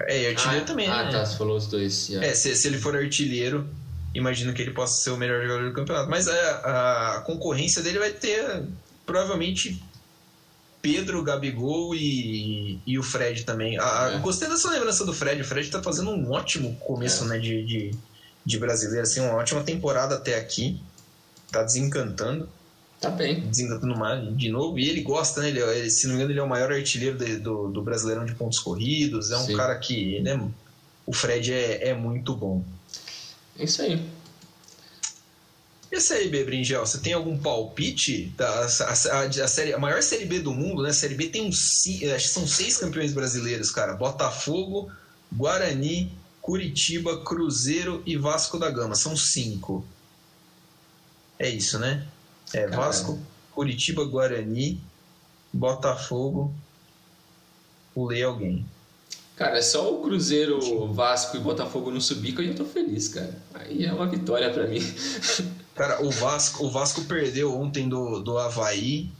É, e artilheiro ah, também, ah, né? tá, você falou os dois. Yeah. É, se, se ele for artilheiro, imagino que ele possa ser o melhor jogador do campeonato. Mas a, a concorrência dele vai ter provavelmente Pedro, Gabigol e, e o Fred também. A, É. Gostei dessa lembrança do Fred. O Fred tá fazendo um ótimo começo É. né, de, de, de brasileiro, assim, uma ótima temporada até aqui. Tá desencantando, Tá bem. desencantando mais de novo. E ele gosta, né? Ele, ele- se não me engano, ele é o maior artilheiro de- do, do Brasileirão de pontos corridos. É um Sim. cara que, né? O Fred é, é muito bom. É isso aí. E a Série B, Bringel, você tem algum palpite? Da, a, a- a série, a maior Série B do mundo, né? A Série B tem uns, ci- acho que são seis campeões brasileiros, cara. Botafogo, Guarani, Curitiba, Cruzeiro e Vasco da Gama. São cinco. É isso, né? É Caralho. Vasco, Curitiba, Guarani, Botafogo. Pulei alguém. Cara, é só o Cruzeiro, Vasco e Botafogo não subir que eu já tô feliz, cara. Aí é uma vitória pra mim. Cara, o Vasco, o Vasco perdeu ontem do, do Havaí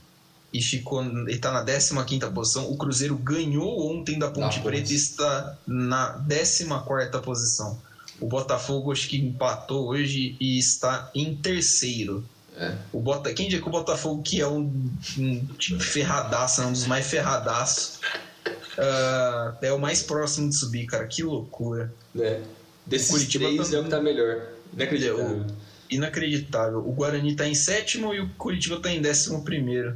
e ficou. Ele tá na 15 posição. O Cruzeiro ganhou ontem da Ponte Da Preta e está na 14 posição. O Botafogo acho que empatou hoje e está em terceiro. É. O Bota... Quem diria que o Botafogo, que é um, um time ferradaço, é um dos mais ferradaços, ah, é o mais próximo de subir, cara. Que loucura. Né? Desses Curitiba três tá- é o que tá melhor. Inacreditável. Inacreditável. O Guarani tá em sétimo e o Curitiba tá em décimo primeiro.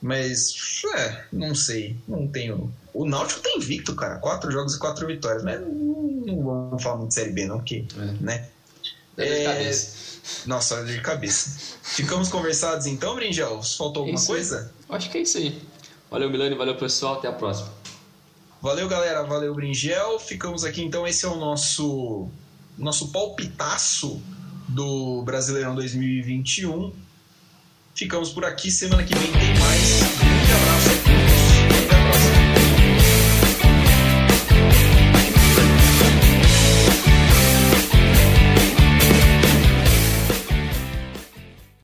Mas, é, não sei. Não tenho. O Náutico tá invicto, cara. Quatro jogos e quatro vitórias. Mas não, não vamos falar muito de Série B, não, porque, É. né? É, cabeça. Nossa, de cabeça. Ficamos conversados então, Bringel? Faltou alguma aí. coisa? Acho que é isso aí. Valeu, Milani. Valeu, pessoal. Até a próxima. Valeu, galera. Valeu, Bringel. Ficamos aqui então. Esse é o nosso, nosso palpitaço do Brasileirão 2021. Ficamos por aqui. Semana que vem tem mais. Um grande abraço